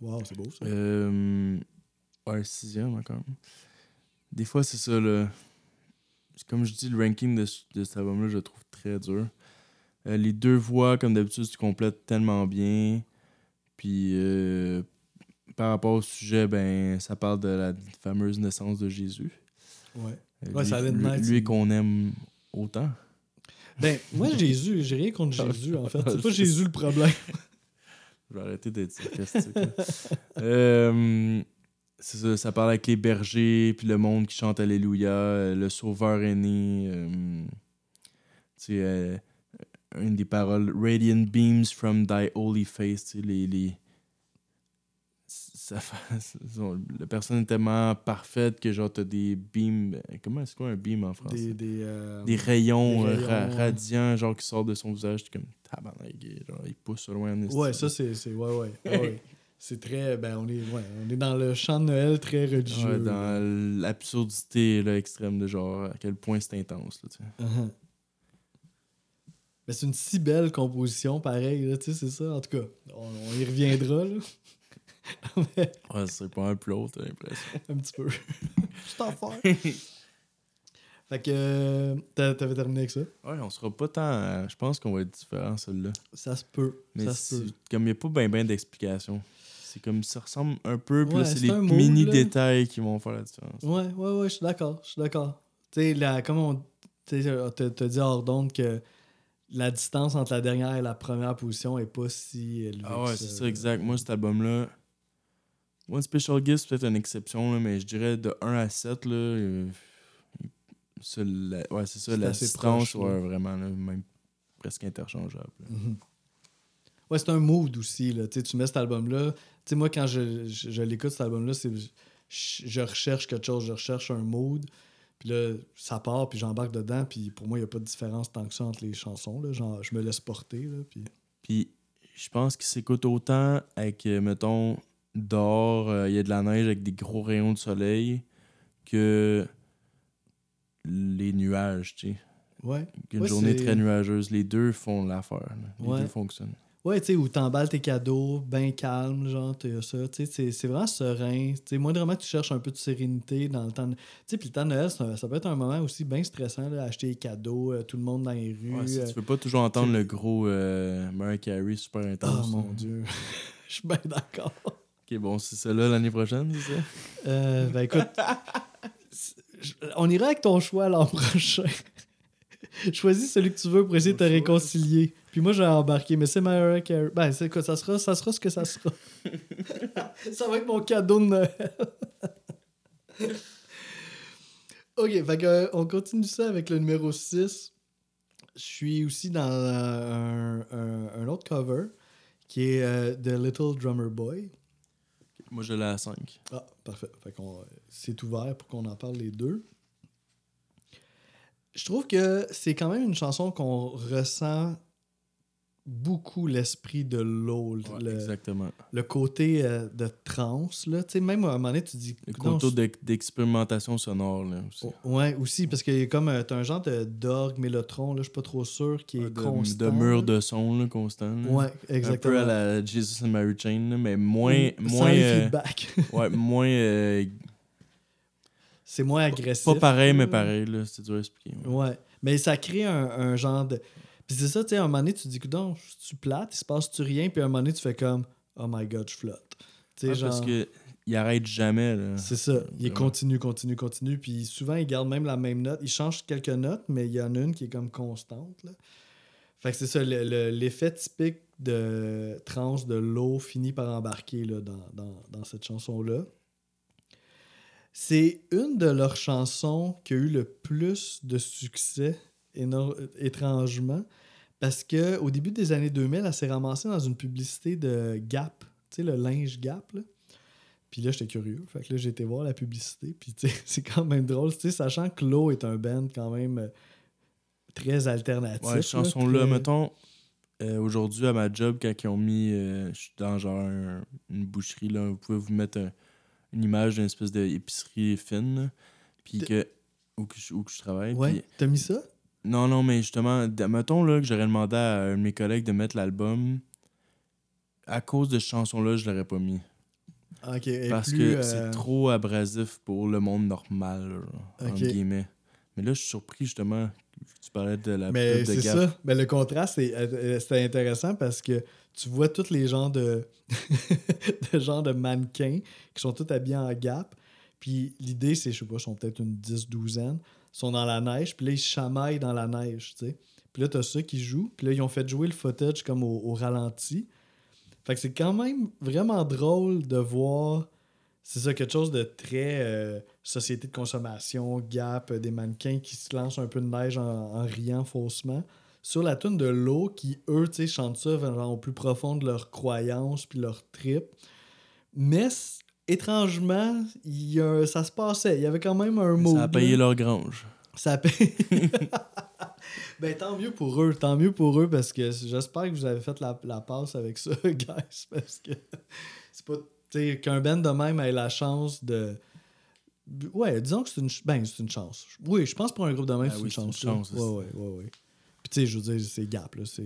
Wow, c'est beau ça.
Euh, ouais, sixième encore. Des fois, c'est ça, là. C'est Comme je dis, le ranking de, de cet album-là, je le trouve très dur. Euh, les deux voix, comme d'habitude, tu complètes tellement bien. Puis, euh, par rapport au sujet, ben, ça parle de la fameuse naissance de Jésus.
Ouais.
Euh,
Ouais,
lui, lui-
Night,
lui
c'est-
qu'on aime autant.
Ben, moi, Jésus, j'ai rien contre Jésus, en fait.
ah,
C'est pas Jésus le problème.
Je vais arrêter d'être sarcastique. Euh, ça, ça parle avec les bergers, puis le monde qui chante Alléluia, euh, le sauveur est né. euh, tu sais, euh, une des paroles Radiant beams from thy holy face. tu sais, Les, les, ça fait- la personne est tellement parfaite que genre t'as des beams. euh, Comment c'est quoi un beam en français?
Des, des, euh,
des rayons,
des
ra-
rayons.
radiants genre qui sortent de son visage comme tabarnak genre il pousse loin.
Ouais, ça, c'est. Ouais, ouais. ouais, ouais. C'est très. Ben, on est, ouais, on est dans le chant de Noël très religieux.
Ouais, dans l'absurdité extrême de genre à quel point c'est intense là, tu sais.
Uh-huh. Mais c'est une si belle composition, pareil, là, tu sais, c'est ça. En tout cas, on, on y reviendra, là. Mais,
Ouais, c'est pas un plus haut, t'as l'impression.
un petit peu. C'est en faire. Fait que euh, t'a- t'avais terminé avec ça?
Ouais, on sera pas tant. euh, je pense qu'on va être différent celle-là.
Ça se peut.
Mais
ça se peut.
comme il n'y a pas bien ben, d'explication. C'est comme ça ressemble un peu, puis là,
Ouais,
c'est les mini
là.
détails qui vont faire la différence.
Ouais, ouais, ouais, je suis d'accord. Je suis d'accord. Tu sais, la- comme on t'as dit hors d'onde que la distance entre la dernière et la première position est pas si élevée.
Ah ouais, c'est ça, exact. Moi, cet album-là, One Special Guest, c'est peut-être une exception, là, mais je dirais de 1 à 7, là, euh, ça, la- ouais, c'est ça, la distance,
proche,
ouais, vraiment, là, même presque interchangeable. là.
Mhm. Ouais, c'est un mood aussi. Là. Tu mets cet album-là. Tu sais, moi, quand je, je, je l'écoute, cet album-là, c'est je, recherche quelque chose, je recherche un mood. Puis là, ça part, puis j'embarque dedans. Puis pour moi, il n'y a pas de différence tant que ça entre les chansons. Là. Genre, je me laisse porter. Là, puis...
Puis, je pense qu'il s'écoute autant avec, euh, mettons, dehors, euh, il y a de la neige avec des gros rayons de soleil, que les nuages, tu sais.
Ouais.
Une
Ouais,
journée très nuageuse, les deux font l'affaire. Les
Ouais.
deux fonctionnent.
Ouais, tu sais, où t'emballes tes cadeaux, bien calme, genre, t'as ça. Tu sais, c'est- vraiment serein. Tu sais, moi, vraiment, tu cherches un peu de sérénité dans le temps. de- Tu sais, puis le temps de Noël, ça, ça peut être un moment aussi bien stressant, là, acheter des cadeaux, euh, tout le monde dans les rues.
Ouais, si
euh,
tu veux pas toujours entendre le gros euh, Mariah Carey super
Oh
intense.
mon
là.
dieu. Je suis bien d'accord.
Ok, bon, c'est ça là l'année prochaine, c'est ça?
Euh, ben écoute, on ira avec ton choix l'an prochain. Choisis celui que tu veux pour essayer de te
Mon
réconcilier. Puis moi, j'ai embarqué, mais c'est Mariah Carey. Ben, c'est quoi, ça sera, ça sera ce que ça sera. ça va être mon cadeau de Noël. Ok, fait que, euh, on continue ça avec le numéro 6. Je suis aussi dans un, un- un autre cover qui est euh, The Little Drummer Boy.
Moi, je l'ai à 5.
Ah, parfait. Fait qu'on, euh, c'est ouvert pour qu'on en parle les deux. Je trouve que c'est quand même une chanson qu'on ressent beaucoup l'esprit de l'eau, le,
Exactement.
le côté euh, de trance. Là. Tu sais, même à un moment donné, tu dis...
Le d'ex- d'expérimentation sonore, là, aussi.
Oh, Ouais, aussi, parce a comme euh, t'as un genre de d'orgue mélotron, là, je suis pas trop sûr, qui est
Ah, de,
constant.
de mur de son, là, constant. là.
Ouais,
Un peu
exactement.
à la Jesus and Mary Chain, là, mais moins... Moins euh,
feedbacks.
ouais, moins...
c'est moins agressif.
pas pareil, mais pareil, là. C'est dur à expliquer. ouais.
Ouais. Mais ça crée un, un genre de. Puis c'est ça, tu sais, à un moment donné, tu te dis, donc, tu plate, il se passe-tu rien, puis à un moment donné, tu fais comme, oh my god, je flotte. Tu sais,
Ah,
genre.
Parce que il arrête jamais.
C'est ça. Il continue, continue, continue. Puis souvent, il garde même la même note. Il change quelques notes, mais il y en a une qui est comme constante. Là. Fait que c'est ça, le- le- l'effet typique de trans de l'eau finit par embarquer là, dans, dans- dans cette chanson-là. C'est une de leurs chansons qui a eu le plus de succès, étrangement, parce que au début des années 2000, elle s'est ramassée dans une publicité de Gap, tu sais, le linge Gap. Là. Puis là, j'étais curieux. Fait que là, j'ai été voir la publicité. Puis c'est quand même drôle, tu sais, sachant que l'eau est un band quand même euh, très alternatif.
Ouais, chanson-là,
très-
mettons, euh, aujourd'hui à ma job, quand ils ont mis. euh, je suis dans genre un- une boucherie, là, vous pouvez vous mettre un- une image d'une espèce d'épicerie fine, puis que. Où que, je, où que je travaille.
Ouais, t'as mis ça?
Non, non, mais justement, mettons là, que j'aurais demandé à un de mes collègues de mettre l'album. À cause de cette chanson-là, je l'aurais pas mis.
Ok. et
Parce
plus,
que
euh,
c'est trop abrasif pour le monde normal, entre guillemets. Mais là, je suis surpris justement tu parlais de la
Mais c'est
Gap.
ça. Mais le contraste, c'est euh, c'était intéressant parce que tu vois tous les gens de, de gens de mannequins qui sont tous habillés en gap. Puis l'idée, c'est, je sais pas, ils sont peut-être une 10, douzaine. Sont dans la neige, puis là, ils chamaillent dans la neige, tu sais. Puis là, t'as ceux qui jouent. Puis là, ils ont fait jouer le footage comme au, ralenti. Fait que c'est quand même vraiment drôle de voir. C'est ça, quelque chose de très euh, société de consommation, gap, euh, des mannequins qui se lancent un peu de neige en, riant faussement. Sur la tune de l'eau, qui eux, tu sais, chantent ça genre, au plus profond de leur croyance puis leur trip. Mais étrangement, il y a- ça se passait. Il y avait quand même un mot.
Ça a payé leur grange.
Ça paye. ben tant mieux pour eux, tant mieux pour eux parce que j'espère que vous avez fait la, la passe avec ça, guys, parce que c'est pas. Tu sais, qu'un band de même ait la chance de. Ouais, disons que c'est une, ben, c'est une chance. Oui, je pense pour un groupe de même,
Ah
c'est
oui,
une
c'est une
chance.
chance,
Ouais, ouais, ouais, ouais. Puis tu sais, je veux dire, c'est gap, là. C'est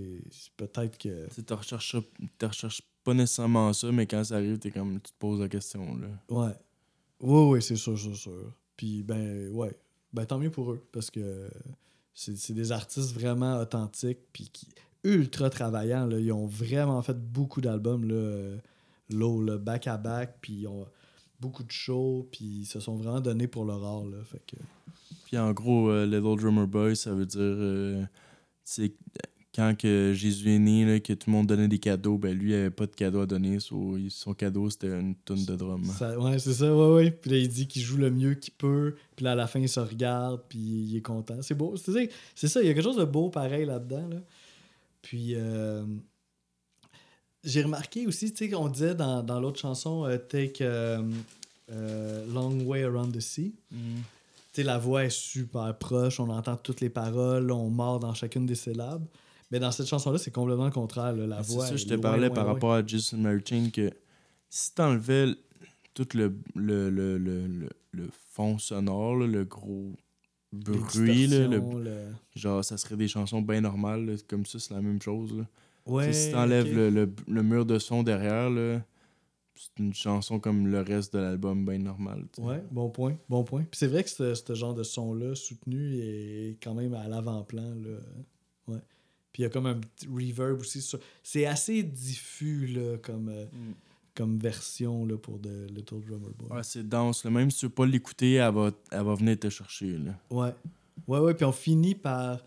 peut-être que.
Tu recherches, recherches pas nécessairement ça, mais quand ça arrive, t'es comme, tu te poses la question. Là.
Ouais. Ouais, ouais, c'est sûr, c'est sûr. Puis, ben, ouais. Ben, tant mieux pour eux, parce que c'est des artistes vraiment authentiques, puis qui ultra travaillants, là. Ils ont vraiment fait beaucoup d'albums, là. Low, là, back à back, puis ils ont beaucoup de shows, puis ils se sont vraiment donnés pour leur art, là. Fait que...
Puis en gros, euh, Little Drummer Boy, ça veut dire. euh, c'est quand que Jésus est né, là, que tout le monde donnait des cadeaux, ben lui, il avait pas de cadeau à donner. so, son cadeau, c'était une tonne de drum.
Ça- ouais, c'est ça, ouais, ouais. Puis là, il dit qu'il joue le mieux qu'il peut, puis là, à la fin, il se regarde, puis il est content. C'est beau. C'est ça, il y a quelque chose de beau pareil là-dedans, là. Puis, euh, j'ai remarqué aussi, tu sais, qu'on disait dans, dans l'autre chanson, euh, Take euh, euh, Long Way Around the Sea.
Mm.
Tu sais, la voix est super proche, on entend toutes les paroles, on mord dans chacune des syllabes. Mais dans cette chanson-là, c'est complètement le contraire. là. La
Ah, c'est
voix.
ça,
est
je te
loin,
parlais
loin,
par
loin.
rapport à Jason Mary Chain que si t'enlevais l- tout le, le, le, le, le, le fond sonore, là, le gros bruit, là, genre ça serait des chansons bien normales, comme ça, c'est la même chose. Là.
Ouais,
Tu si t'enlèves
ok.
le, mur de son derrière, là, c'est une chanson comme le reste de l'album, bien normal. tu sais.
Ouais, bon point, bon point. Puis c'est vrai que ce, ce genre de son-là, soutenu, est quand même à l'avant-plan. Là. Puis il y a comme un petit reverb aussi. sur- C'est assez diffus là, comme, euh, comme version là, pour The Little Drummer Boy.
Ouais, c'est dense. là. Même si tu veux pas l'écouter, elle va, elle va venir te chercher. Là.
Ouais. Ouais, ouais, puis on finit par.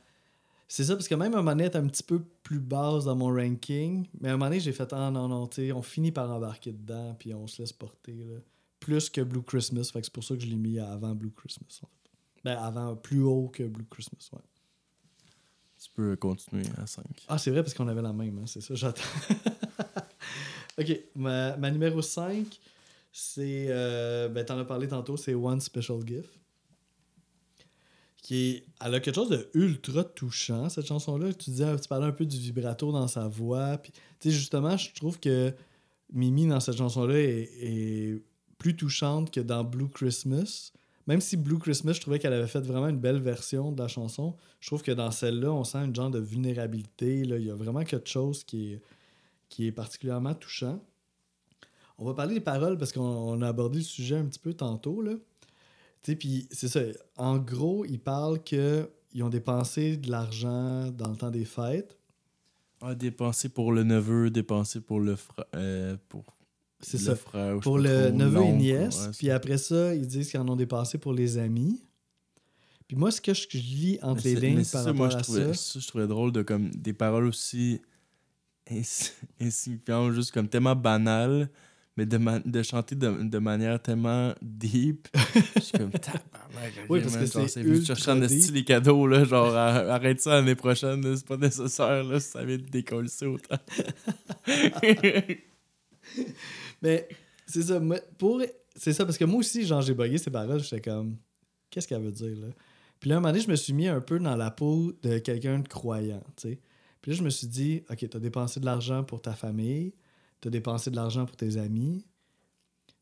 C'est ça, parce que même à un moment donné, elle est un petit peu plus basse dans mon ranking, mais à un moment donné, j'ai fait Ah non, non, tu on finit par embarquer dedans, puis on se laisse porter. Là. Plus que Blue Christmas, fait que c'est pour ça que je l'ai mis avant Blue Christmas. en fait. Ben, avant, plus haut que Blue Christmas, ouais.
Tu peux continuer à 5.
Ah, c'est vrai, parce qu'on avait la même, hein, c'est ça, j'attends. ok, ma, ma numéro 5, c'est. euh, ben, t'en as parlé tantôt, c'est One Special Gift. Qui elle a quelque chose de ultra touchant, cette chanson-là. Tu disais, tu parlais un peu du vibrato dans sa voix. Puis, tu sais, justement, je trouve que Mimi, dans cette chanson-là, est, est plus touchante que dans Blue Christmas. Même si Blue Christmas, je trouvais qu'elle avait fait vraiment une belle version de la chanson, je trouve que dans celle-là, on sent une genre de vulnérabilité. Il y a vraiment quelque chose qui est, qui est particulièrement touchant. On va parler des paroles parce qu'on on a abordé le sujet un petit peu tantôt. Là. Puis c'est ça. En gros, ils parlent qu'ils ont dépensé de l'argent dans le temps des fêtes.
Ah, dépenser pour le neveu, dépenser pour le frère. pour
C'est ça.
frère. ou je
Pour le neveu et nièce. puis après ça, ils disent qu'ils en ont dépensé pour les amis. Puis moi, ce que je, je lis entre les
c'est-
lignes par
ça, moi, je
à
trouvais,
ça.
ça, je trouvais drôle de comme des paroles aussi ins- insignifiantes, juste comme tellement banales, mais de, chanter de, de manière tellement deep. je suis comme
Oui, parce que c'est ultra
cherches en esti
deep.
les cadeaux, là, genre ar- arrête ça l'année prochaine, c'est pas nécessaire, là, ça vient de décoller autant.
Mais c'est ça. Pour... C'est ça, parce que moi aussi, genre, j'ai bugué ces paroles. J'étais comme, qu'est-ce qu'elle veut dire, là? Puis là, un moment donné, je me suis mis un peu dans la peau de quelqu'un de croyant, tu sais. Puis là, je me suis dit, OK, t'as dépensé de l'argent pour ta famille, t'as dépensé de l'argent pour tes amis.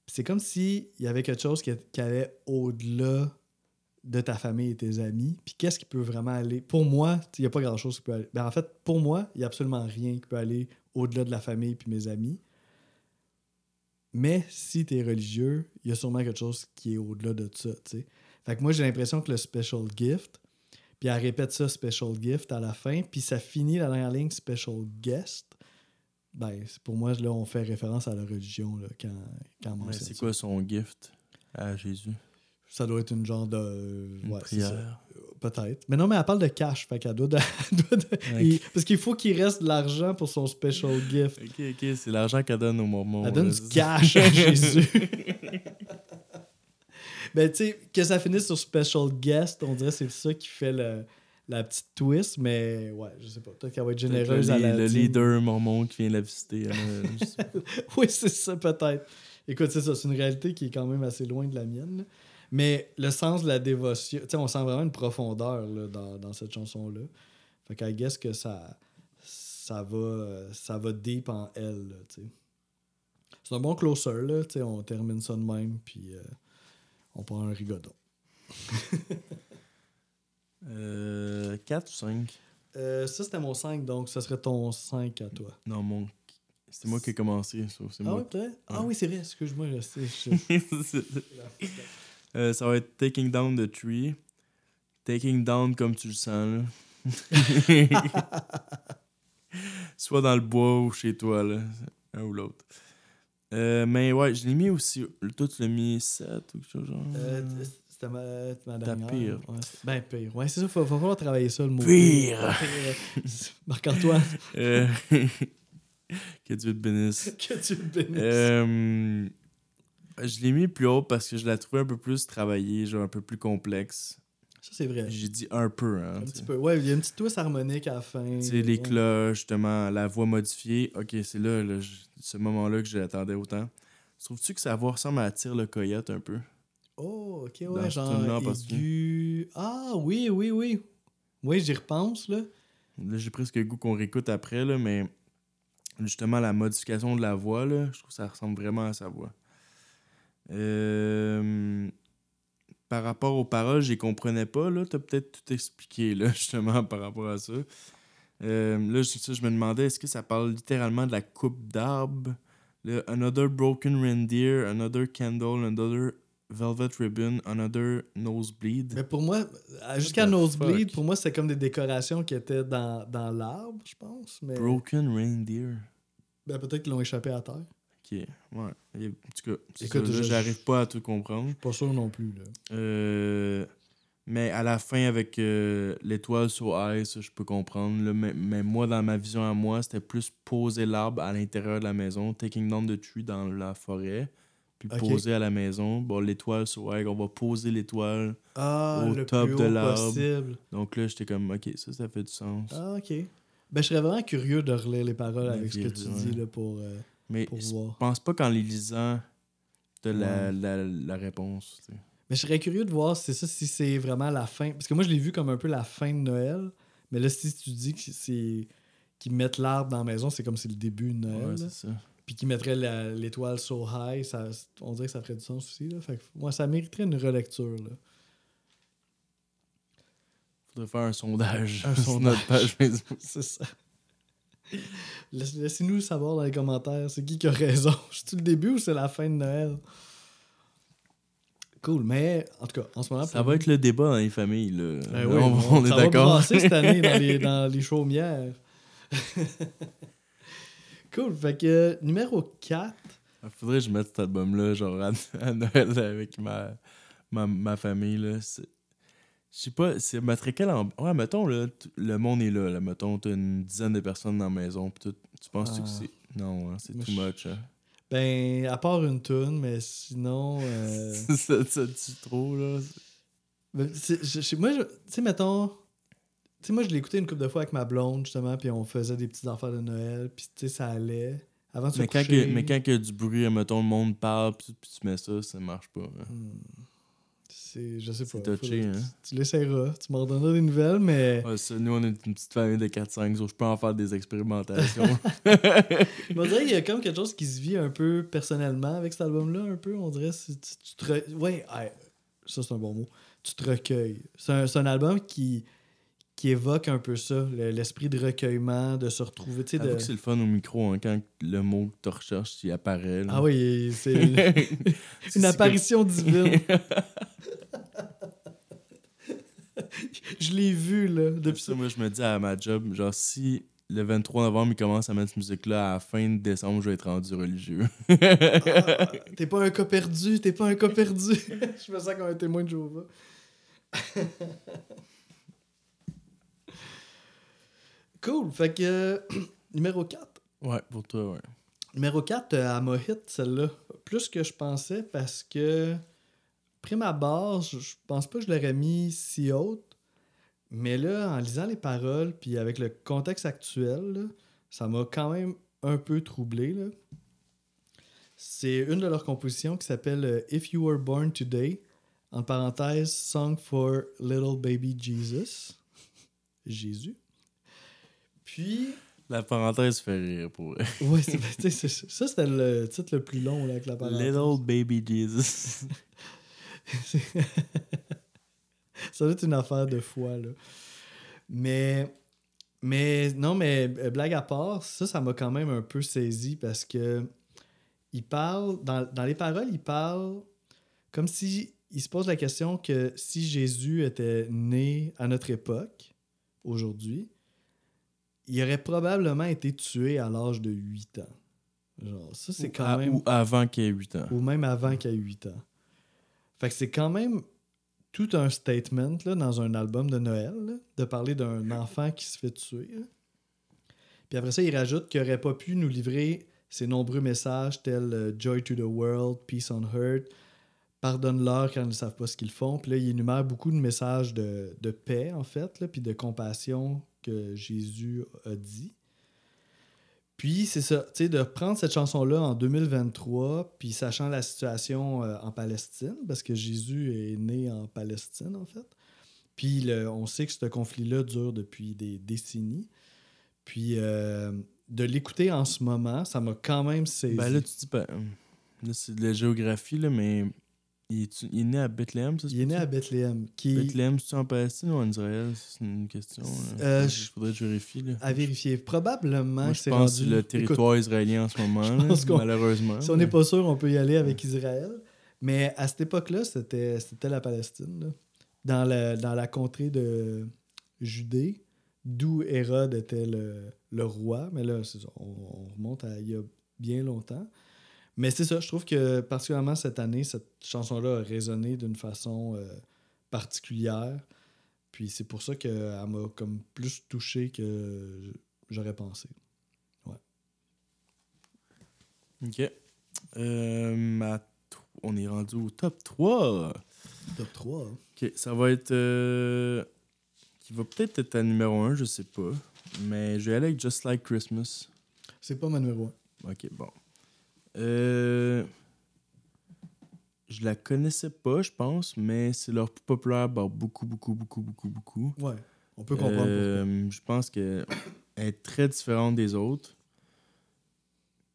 C'est comme s'il y avait quelque chose qui, qui allait au-delà de ta famille et tes amis. Puis qu'est-ce qui peut vraiment aller... Pour moi, il n'y a pas grand-chose qui peut aller... Ben, en fait, pour moi, il n'y a absolument rien qui peut aller au-delà de la famille puis mes amis. Mais si tu es religieux, il y a sûrement quelque chose qui est au-delà de ça. Fait que moi, j'ai l'impression que le special gift, puis elle répète ça, special gift, à la fin, puis ça finit la dernière ligne, special guest. Ben, pour moi, là, on fait référence à la religion là, quand, quand mentionne
c'est quoi son gift à Jésus?
Ça doit être une genre de...
Une
ouais,
prière.
Peut-être. Mais non, mais elle parle de cash, fait qu'elle doit... de- elle doit de-
Ouais.
il- Parce qu'il faut qu'il reste de l'argent pour son special gift.
Ok, ok, c'est l'argent qu'elle donne aux mormons.
Elle donne
là,
du cash à Jésus. ben, tu sais, que ça finisse sur special guest, on dirait que c'est ça qui fait le- la petite twist, mais ouais, je sais pas. Peut-être qu'elle va être généreuse
le,
à la
le
dîme.
leader mormon qui vient la visiter. hein.
Oui, c'est ça, peut-être. Écoute, c'est ça, c'est une réalité qui est quand même assez loin de la mienne. là. Mais le sens de la dévotion, tu sais, on sent vraiment une profondeur là, dans, dans cette chanson-là. Fait qu'à guess que ça, ça va, euh, ça va deep en elle, tu sais. C'est un bon closer, là, tu sais, on termine ça de même, puis euh, on prend un rigodon.
Euh, 4 ou 5
Euh, ça, c'était mon 5, donc ça serait ton 5 à toi.
Non, mon. C'est moi qui ai commencé, ça.
Ah oui,
moi.
peut-être? Ah
Ouais.
oui, c'est vrai, excuse-moi, je sais. je-
Euh, ça va être Taking Down the Tree. Taking Down comme tu le sens, là. Soit dans le bois ou chez toi, là. Un ou l'autre. Euh, mais ouais, je l'ai mis aussi. Toi, tu l'as mis 7 ou quelque chose genre?
Euh, c'était ma, ma
Ta
dernière.
pire.
Ouais. Ben, pire. Ouais, c'est ça, il va falloir travailler ça, le mot.
Pire.
Pire. Marc-Antoine,
Euh, que Dieu te bénisse.
que tu le bénisses.
Euh, je l'ai mis plus haut parce que je la trouvais un peu plus travaillée, genre un peu plus complexe.
ça, c'est vrai.
J'ai dit un peu, hein.
Un petit peu. Ouais, il y a une petite twist harmonique à la fin.
Tu sais, les cloches, justement, la voix modifiée. Ok, c'est là, là, ce moment-là que j'attendais autant. Trouves-tu que sa voix ressemble à Tire le Coyote un peu?
Oh, ok, ouais, genre aigu. Ah, oui, oui, oui. Oui, j'y repense, là.
Là, j'ai presque le goût qu'on réécoute après, là, mais justement, la modification de la voix, là, je trouve que ça ressemble vraiment à sa voix. Euh, Par rapport aux paroles, je les comprenais pas. Là, t'as peut-être tout expliqué, là, justement, par rapport à ça. Euh, là, je, je me demandais, est-ce que ça parle littéralement de la coupe d'arbre? Le Another broken reindeer, another candle, another velvet ribbon, another nosebleed.
Mais pour moi, euh, jusqu'à Nosebleed,
fuck?
pour moi, c'est comme des décorations qui étaient dans, dans l'arbre, je pense. Mais
Broken reindeer.
ben, peut-être qu'ils l'ont échappé à terre.
Ok, ouais. Et, en tout cas, c'est
Écoute,
ça, là,
je-
j'arrive pas à tout comprendre.
Pas sûr non plus, là.
Euh, mais à la fin, avec euh, l'étoile sur ice, je peux comprendre. là. mais, mais moi, dans ma vision à moi, c'était plus poser l'arbre à l'intérieur de la maison, taking down the tree dans la forêt. puis poser à la maison. Bon, l'étoile sur Egg, on va poser l'étoile.
Ah,
Au
le
top
plus
de l'arbre.
possible.
Donc là, j'étais comme, ok, ça, ça fait du sens.
Ah, ok. Ben, je serais vraiment curieux de relire les paroles avec ce que tu
ouais.
dis là, pour, euh,
Mais je pense pas qu'en les lisant, t'as la, la, la réponse.
Mais je serais curieux de voir si c'est ça, si c'est vraiment la fin. Parce que moi, je l'ai vu comme un peu la fin de Noël. Mais là, si tu dis que c'est qu'ils mettent l'arbre dans la maison, c'est comme c'est le début de Noël.
Ouais, ça.
Puis qu'ils mettraient l'étoile so high, ça, on dirait que ça ferait du sens aussi. Là. Fait que, moi, ça mériterait une relecture. Là.
Faudrait faire un sondage
Un
sur
sondage.
notre page Facebook.
C'est ça. Laisse- Laissez-nous savoir dans les commentaires, c'est qui qui a raison. C'est-tu le début ou c'est la fin de Noël? Cool, mais en tout cas, en ce moment...
Ça va
nous-
être le débat dans les familles. Là.
Ben
Là,
oui,
on,
on,
on est
ça va
d'accord.
cette année dans les, dans les chaumières. cool. Fait que numéro 4.
Faudrait que je mette cet album-là, genre à, à Noël avec ma, ma, ma famille. Là. Je sais pas, c'est mettrais quel en... Ouais, mettons, là, le monde est là. là. Mettons, t'as une dizaine de personnes dans la maison. pis tout. Tu penses
Ah.
que c'est. Non, hein, c'est too much. Hein?
Ben, à part une toune, mais sinon. euh,
ça, ça tue trop, là.
ben, je- je- moi, tu sais, mettons. Tu sais, moi, je l'ai écouté une couple de fois avec ma blonde, justement, puis on faisait des petites affaires de Noël, puis tu sais, ça allait. Avant de se
Mais quand, que, mais quand il y a du bruit, mettons, le monde parle, puis tu mets ça, ça marche pas. hein.
Hmm. C'est, je sais pas.
C'est touché, hein.
Tu, tu l'essayeras. Tu m'en donneras des nouvelles, mais.
Ouais, ça, nous, on est une petite famille de 4-5, so je peux en faire des expérimentations.
On dirait qu'il y a comme quelque chose qui se vit un peu personnellement avec cet album-là, un peu. On dirait tu, tu te. re- Ouais, ouais, ça c'est un bon mot. Tu te recueilles. C'est un, album qui, qui évoque un peu ça, le- l'esprit de recueillement, de se retrouver. tu sais, De...
que c'est le fun au micro, hein, quand le mot que tu recherches, il apparaît. là.
Ah oui, C'est une apparition divine. Je l'ai vu, là,
Depuis ça, moi, je me dis à ma job, genre, si le 23 novembre, il commence à mettre cette musique-là, à la fin de décembre, je vais être rendu religieux.
Ah, t'es pas un cas perdu, t'es pas un cas perdu. je me sens comme un témoin de Jéhovah. cool. Fait que euh, numéro 4.
ouais, pour toi, ouais.
Numéro 4, euh, elle m'a hit celle-là. Plus que je pensais parce que, prime abord, je pense pas que je l'aurais mis si haute. Mais là, en lisant les paroles, puis avec le contexte actuel, là, ça m'a quand même un peu troublé. là. C'est une de leurs compositions qui s'appelle euh, If You Were Born Today, en parenthèse, Song for Little Baby Jesus. Jésus. Puis,
La parenthèse fait rire pour vrai.
Ouais, c'est- ben, c'est- ça, c'était le titre le plus long là, avec la parenthèse.
Little Baby Jesus.
ça doit être une affaire de foi, là. Mais, mais non, mais euh, blague à part, ça, ça m'a quand même un peu saisi parce que il parle, dans, dans les paroles, il parle comme si il se pose la question que si Jésus était né à notre époque, aujourd'hui, il aurait probablement été tué à l'âge de 8 ans. Genre, ça, c'est quand
À-
même.
Ou avant qu'il ait 8 ans.
ou même avant qu'il ait 8 ans. Fait que c'est quand même tout un statement là, dans un album de Noël de parler d'un enfant qui se fait tuer. Puis après ça, il rajoute qu'il n'aurait pas pu nous livrer ses nombreux messages tels euh, Joy to the World, Peace on Earth, Pardonne-leur quand ils ne savent pas ce qu'ils font. Puis là, il énumère beaucoup de messages de, de paix, en fait, là, puis de compassion que Jésus a dit. Puis c'est ça, tu sais, de prendre cette chanson-là en 2023, puis sachant la situation euh, en Palestine, parce que Jésus est né en Palestine, en fait. Puis le- on sait que ce conflit-là dure depuis des décennies. Puis euh, de l'écouter en ce moment, ça m'a quand même saisi.
Ben là, tu dis pas. Là, c'est de la géographie, là, mais il est, il est né à Bethléem, ça
il est né à Bethléem, qui
Bethléem, c'est en Palestine ou en Israël? C'est une question. là.
Euh, je-
faudrait que je vérifie. Là.
à vérifier. Probablement
Moi,
que
je pense que
rendu...
c'est le
Écoute,
territoire israélien en ce moment,
je
là, malheureusement.
Si on n'est pas sûr, on peut y aller avec Israël. Mais à cette époque-là, c'était, la Palestine. là. Dans, la, dans la contrée de Judée, d'où Hérode était le, le roi. Mais là, on, on remonte à il y a bien longtemps. Mais c'est ça, je trouve que particulièrement cette année, cette chanson-là a résonné d'une façon euh, particulière. Puis c'est pour ça qu'elle m'a comme plus touché que j'aurais pensé.
Ok. Euh, on est rendu au top 3.
Top 3. hein.
Ok, ça va être. euh, qui va peut-être être à numéro 1, je sais pas. Mais je vais aller avec Just Like Christmas.
C'est pas ma numéro
Ok, bon. Euh, je la connaissais pas, je pense, mais c'est leur plus populaire par beaucoup, beaucoup, beaucoup, beaucoup, beaucoup.
1. Ouais. On peut comprendre
Euh, Je pense qu'elle est très différente des autres.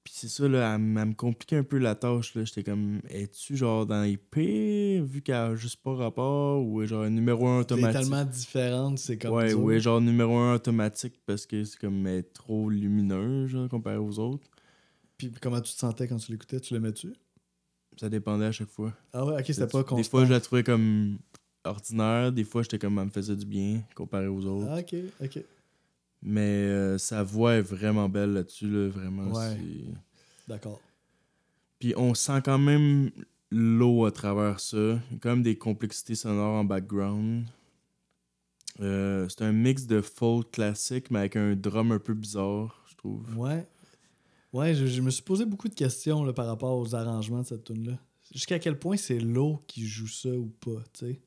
Puis c'est ça, là, elle, elle me compliquait un peu la tâche. là. J'étais comme, es-tu genre dans les pires, vu qu'elle a juste pas rapport, ou genre numéro 1
pourquoi. C'est
automatique?
tellement différente, c'est comme
ouais,
dur.
ou genre numéro 1 automatique parce que c'est comme elle est trop lumineux, genre, comparé aux autres.
Puis comment tu te sentais quand tu l'écoutais? Tu l'aimais-tu?
Ça dépendait à chaque fois.
Ah ouais, ok, c'était pas
Des
constant.
fois, je la trouvais comme ordinaire, des fois, j'étais comme, elle me faisait du bien, comparé aux autres.
Ah, ok, ok.
Mais euh, sa voix est vraiment belle là-dessus, là, vraiment.
Ouais. D'accord.
Puis on sent quand même l'eau à travers ça. Il y a quand même des complexités sonores en background. Euh, c'est un mix de folk classique, mais avec un drum un peu bizarre, je trouve.
Ouais. Ouais, je, je me suis posé beaucoup de questions là, par rapport aux arrangements de cette tune là Jusqu'à quel point c'est l'eau qui joue ça ou pas, tu sais.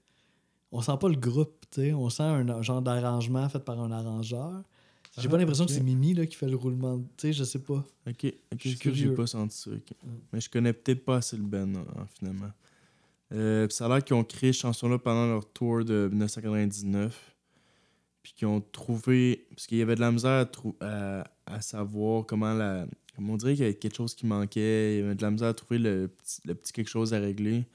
On sent pas le groupe, tu sais. On sent un genre d'arrangement fait par un arrangeur. J'ai
Ah,
pas l'impression
ok.
que c'est Mimi là, qui fait le roulement. Tu sais, je sais pas.
Ok, ok,
Je suis
ça, j'ai pas senti ça. ok.
Mm.
Mais je connais peut-être pas assez le band, en- en- finalement. Euh, ça a l'air qu'ils ont créé cette chanson-là pendant leur tour de 1999. Puis qu'ils ont trouvé. Parce qu'il y avait de la misère à, trou- à, à savoir comment la. Comme on dirait qu'il y avait quelque chose qui manquait. Il y avait de la misère à trouver le petit, le petit quelque chose à régler.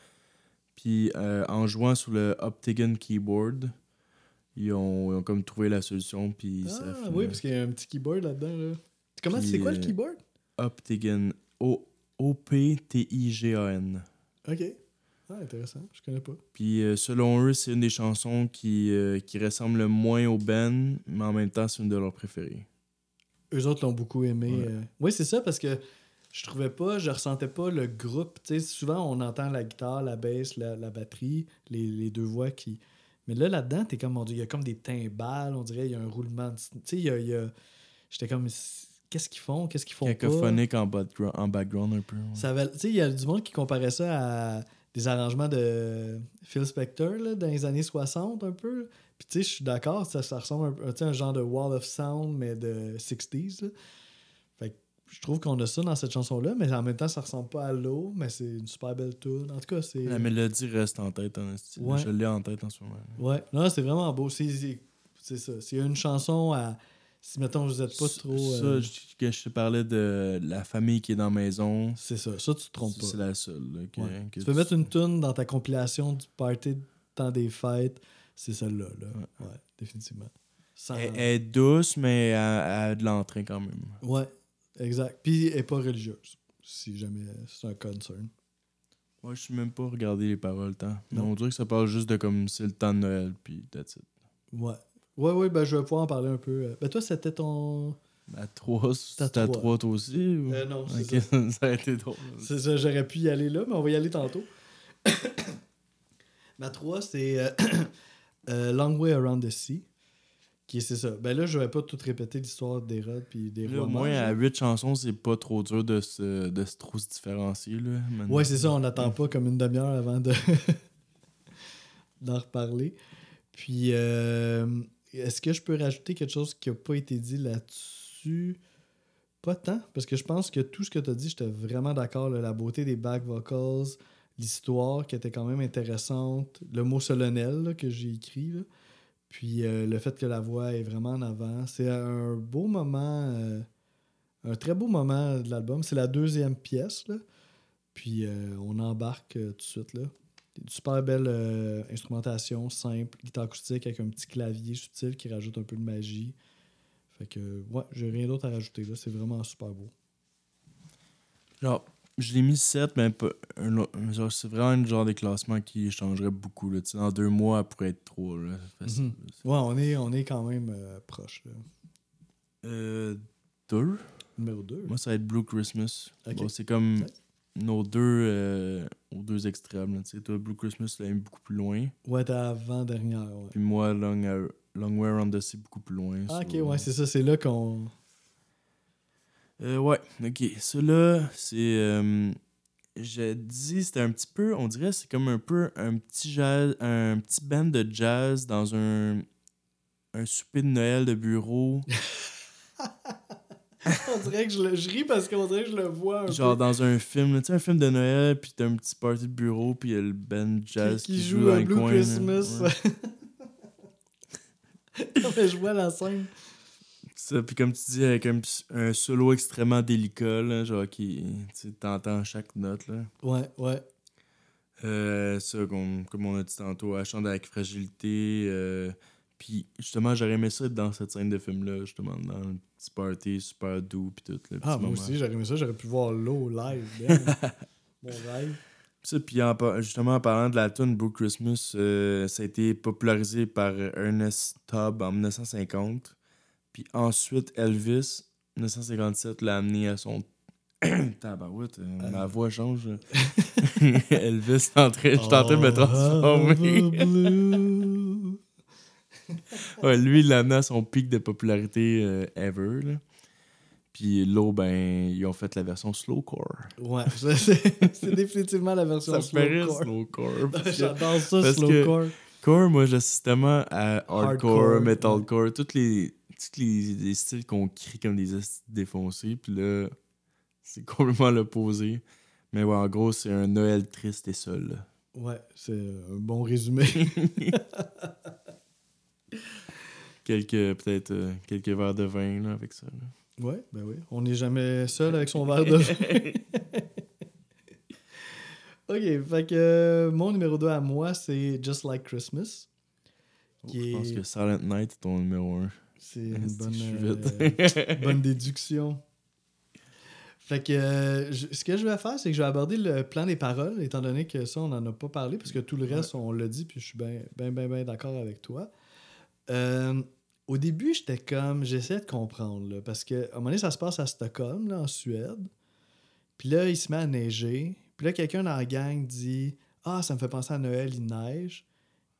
Puis euh, en jouant sur le Optigan Keyboard, ils ont, ils ont comme trouvé la solution. Puis
Ah oui, parce qu'il y a un petit keyboard là-dedans. Là. Comment c'est quoi le
euh,
keyboard?
Optigan. O- O-P-T-I-G-A-N.
Ok. Ah, intéressant. Je connais pas.
Puis euh, selon eux, c'est une des chansons qui, euh, qui ressemble le moins au Ben, mais en même temps, c'est une de leurs préférées.
Eux autres l'ont beaucoup aimé.
Ouais.
euh. Oui, c'est ça, parce que je trouvais pas, je ressentais pas le groupe. Tu sais, souvent, on entend la guitare, la basse, la, la batterie, les, les deux voix qui. Mais là, là-dedans, t'es comme, il y a comme des timbales, on dirait, il y a un roulement. de- Tu sais, il y a. il y a- J'étais comme, qu'est-ce qu'ils font, qu'est-ce qu'ils font pas?
Cacophonique en, background, en background un peu. ouais.
Ça avait- Tu sais, il y a du monde qui comparait ça à des arrangements de Phil Spector là, dans les années 60 un peu. Puis tu sais, je suis d'accord, ça, ça ressemble un, tu sais, un genre de Wall of Sound, mais de 60s. là. Fait que je trouve qu'on a ça dans cette chanson-là, mais en même temps, ça ressemble pas à l'eau, mais c'est une super belle tune. En tout cas, c'est...
La mélodie reste en tête. En esti.
Ouais.
Je l'ai en tête en ce moment.
Ouais, non, c'est vraiment beau. C'est, ça. C'est une chanson à... Si, mettons, vous êtes pas trop...
Ça,
euh,
je, que je te parlais de la famille qui est dans la maison.
C'est ça. Ça, tu te trompes pas.
C'est la seule. là, que-
Ouais.
que
Tu peux mettre une tune dans ta compilation du party de temps des fêtes, c'est celle-là. Là.
Ouais.
Ouais. définitivement. Sans-
Elle, elle est douce, mais elle, elle a de l'entrain quand même.
Ouais, exact. Puis elle n'est pas religieuse, si jamais c'est un concern.
Moi, je suis même pas regardé les paroles tant. Mais
Non.
on dirait que ça parle juste de comme c'est le temps de Noël, puis that's it.
Ouais. Ouais, ouais, ben je vais pouvoir en parler un peu. Euh, Ben toi, c'était ton.
À 3,
C'est à
c'était à
trois.
3 toi aussi ou...
Euh, non, c'est ça.
ça a été drôle.
C'est ça, j'aurais pu y aller là, mais on va y aller tantôt. Ma 3, c'est euh, Long Way Around the Sea. Qui est, c'est ça. Ben là, je vais pas tout répéter l'histoire d'Hérode puis des
Là,
rois
au moins, à
là.
8 chansons, c'est pas trop dur de se, de se trop se différencier. Là, maintenant.
Ouais, c'est ça, on n'attend pas comme une demi-heure avant de d'en reparler. Puis, euh, est-ce que je peux rajouter quelque chose qui n'a pas été dit là-dessus? Pas tant, parce que je pense que tout ce que tu as dit, j'étais vraiment d'accord. La beauté des back vocals, l'histoire qui était quand même intéressante, le mot solennel que j'ai écrit, puis euh, le fait que la voix est vraiment en avant. C'est un beau moment, euh, un très beau moment de l'album. C'est la deuxième pièce, là. Puis euh, on embarque tout de suite là. Une super belle instrumentation, simple, guitare acoustique avec un petit clavier subtil qui rajoute un peu de magie. Fait que, ouais, j'ai rien d'autre à rajouter là. C'est vraiment super beau.
Genre, je l'ai mis 7, mais pas un autre- genre, c'est vraiment un genre de classement qui changerait beaucoup. Là. Dans deux mois, elle pourrait être 3. Là. Facile,
Mhm. Ouais, on est, on est quand même euh, proche. Là.
Euh, deux?
Numéro 2.
Moi, ça va être Blue Christmas. Bon, c'est comme nos deux, euh, aux deux extrêmes. là. Toi, Blue Christmas, tu l'as mis beaucoup plus loin.
Ouais, t'es avant-dernière. Ouais.
Puis moi, Long, Long Way Around the Sea, beaucoup plus loin.
Ah, ok, ouais, c'est ça. C'est là qu'on.
Euh, ouais, ok. Celui-là, c'est. euh, je dis, c'était un petit peu, on dirait, c'est comme un peu un petit jazz, un petit band de jazz dans un, un souper de Noël de bureau.
on dirait que je, le, je ris parce qu'on dirait que je le vois un
Genre
peu.
dans un film, tu sais, un film de Noël, puis t'as un petit party de bureau, puis il y a le band jazz
qui,
qui,
qui
joue,
joue
dans
un Blue
coin.
Christmas.
Ouais.
Non, mais je vois la scène.
Ça, puis comme tu dis, avec un, un solo extrêmement délicat, là, genre qui, tu t'entends chaque note, là.
Ouais, ouais.
Euh, ça, comme, comme on a dit tantôt, elle chante avec fragilité. euh, puis justement, j'aurais aimé ça être dans cette scène de film-là, justement, dans le petit party super doux, puis tout. Le
Ah, moi
moment.
aussi, j'aurais aimé ça. J'aurais pu voir l'eau live. damn. Mon rêve.
Ça, puis en justement, en parlant de la tune Blue Christmas, euh, ça a été popularisé par Ernest Tubb en 1950. Puis ensuite, Elvis, 1957, l'a amené à son. Tabarouette, euh, ma voix change. Elvis, en train- je suis en train de me transformer.
Oh.
Ouais, lui, il l'a amené à son pic de popularité euh, ever. là. Puis l'autre, ben, ils ont fait la version slowcore.
Ouais, c'est définitivement la version slowcore.
slowcore.
J'adore ça, slowcore.
Core, moi, j'assiste tellement à hardcore,
Hardcore,
metalcore, tous les, tous les, les styles qu'on crie comme des défoncés. Puis là, c'est complètement l'opposé. Mais ouais, en gros, c'est un Noël triste et seul.
Ouais, c'est un bon résumé.
quelques, peut-être, euh, quelques verres de vin là, avec ça. là.
Ouais, ben oui. On n'est jamais seul avec son verre de vin. ok, fait que euh, mon numéro 2 à moi, c'est Just Like Christmas.
Oh, Je pense
est-
que Silent Night est ton numéro 1.
C'est une bonne, euh, bonne déduction. Fait que euh, je- ce que je vais faire, c'est que je vais aborder le plan des paroles, étant donné que ça, on n'en a pas parlé, parce que tout le reste, on l'a dit, puis je suis bien, bien, bien, bien d'accord avec toi. Euh, au début, j'étais comme, j'essayais de comprendre, là, parce qu'à un moment donné, ça se passe à Stockholm, là, en Suède. Puis là, il se met à neiger. Puis là, quelqu'un dans la gang dit Ah, ça me fait penser à Noël, il neige.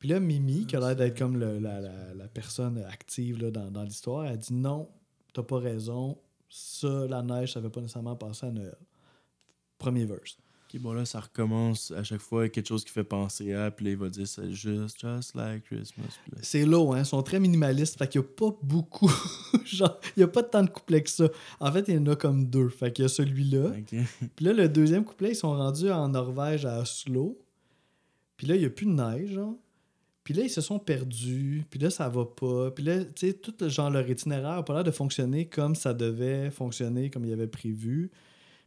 Puis là, Mimi, qui a l'air d'être comme le- la, la- la personne active là, dans, dans l'histoire, elle dit Non, t'as pas raison. Ça, la neige, ça fait pas nécessairement penser à Noël. Premier verse.
Ok, bon là, ça recommence à chaque fois quelque chose qui fait penser à, puis là, il va dire c'est juste, just like Christmas.
C'est low, hein. Ils sont très minimalistes. Fait qu'il n'y a pas beaucoup. Genre, il n'y a pas tant de couplets que ça. En fait, il y en a comme deux. Fait qu'il y a celui-là. Puis là, le deuxième couplet, ils sont rendus en Norvège à Oslo. Puis là, il n'y a plus de neige, genre. Puis là, ils se sont perdus. Puis là, ça va pas. Puis là, tu sais, tout le genre, leur itinéraire n'a pas l'air de fonctionner comme ça devait fonctionner, comme il avait prévu.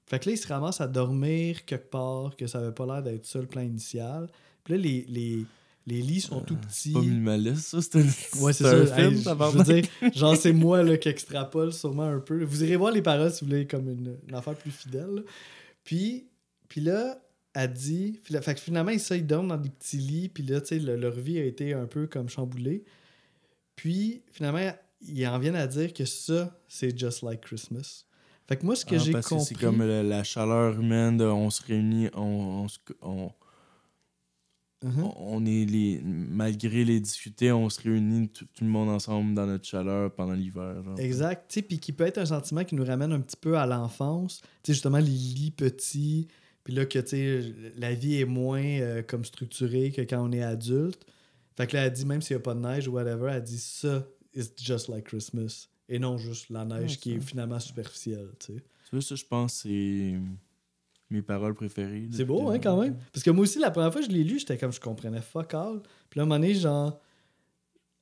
Fait que là, ils se ramassent à dormir quelque part, que ça avait pas l'air d'être ça le plan initial. Puis là, les, les, les lits sont tout petits.
Pas minimaliste, ça, un,
Ouais, c'est
un
ça.
film,
Hey,
ça
je veux dire, genre, c'est moi là, qui extrapole sûrement un peu. Vous irez voir les paroles si vous voulez comme une, une affaire plus fidèle. là. Puis, puis là, elle dit. fait que finalement, ils, ça, ils dorment dans des petits lits. Puis là, tu sais, le- leur vie a été un peu comme chamboulée. Puis finalement, ils en viennent à dire que ça, c'est just like Christmas. Fait que moi, ce que
Ah,
j'ai compris.
c'est comme la, la chaleur humaine, de, on se réunit, on, on, se- on, est les, malgré les difficultés, on se réunit tout, tout le monde ensemble dans notre chaleur pendant l'hiver.
Exact. Puis qui peut être un sentiment qui nous ramène un petit peu à l'enfance. Tu sais, justement, les lits petits. Puis là, que tu sais, la vie est moins euh, comme structurée que quand on est adulte. Fait que là, elle dit, même s'il n'y a pas de neige ou whatever, elle dit ça, it's just like Christmas. Et non juste la neige
Ouais,
qui est finalement superficielle. tu sais.
Tu vois, ça, je pense, c'est mes paroles préférées.
C'est beau, hein, quand même. Parce que moi aussi, la première fois que je l'ai lu, j'étais comme, je comprenais fuck all. Puis là, à un moment donné, genre,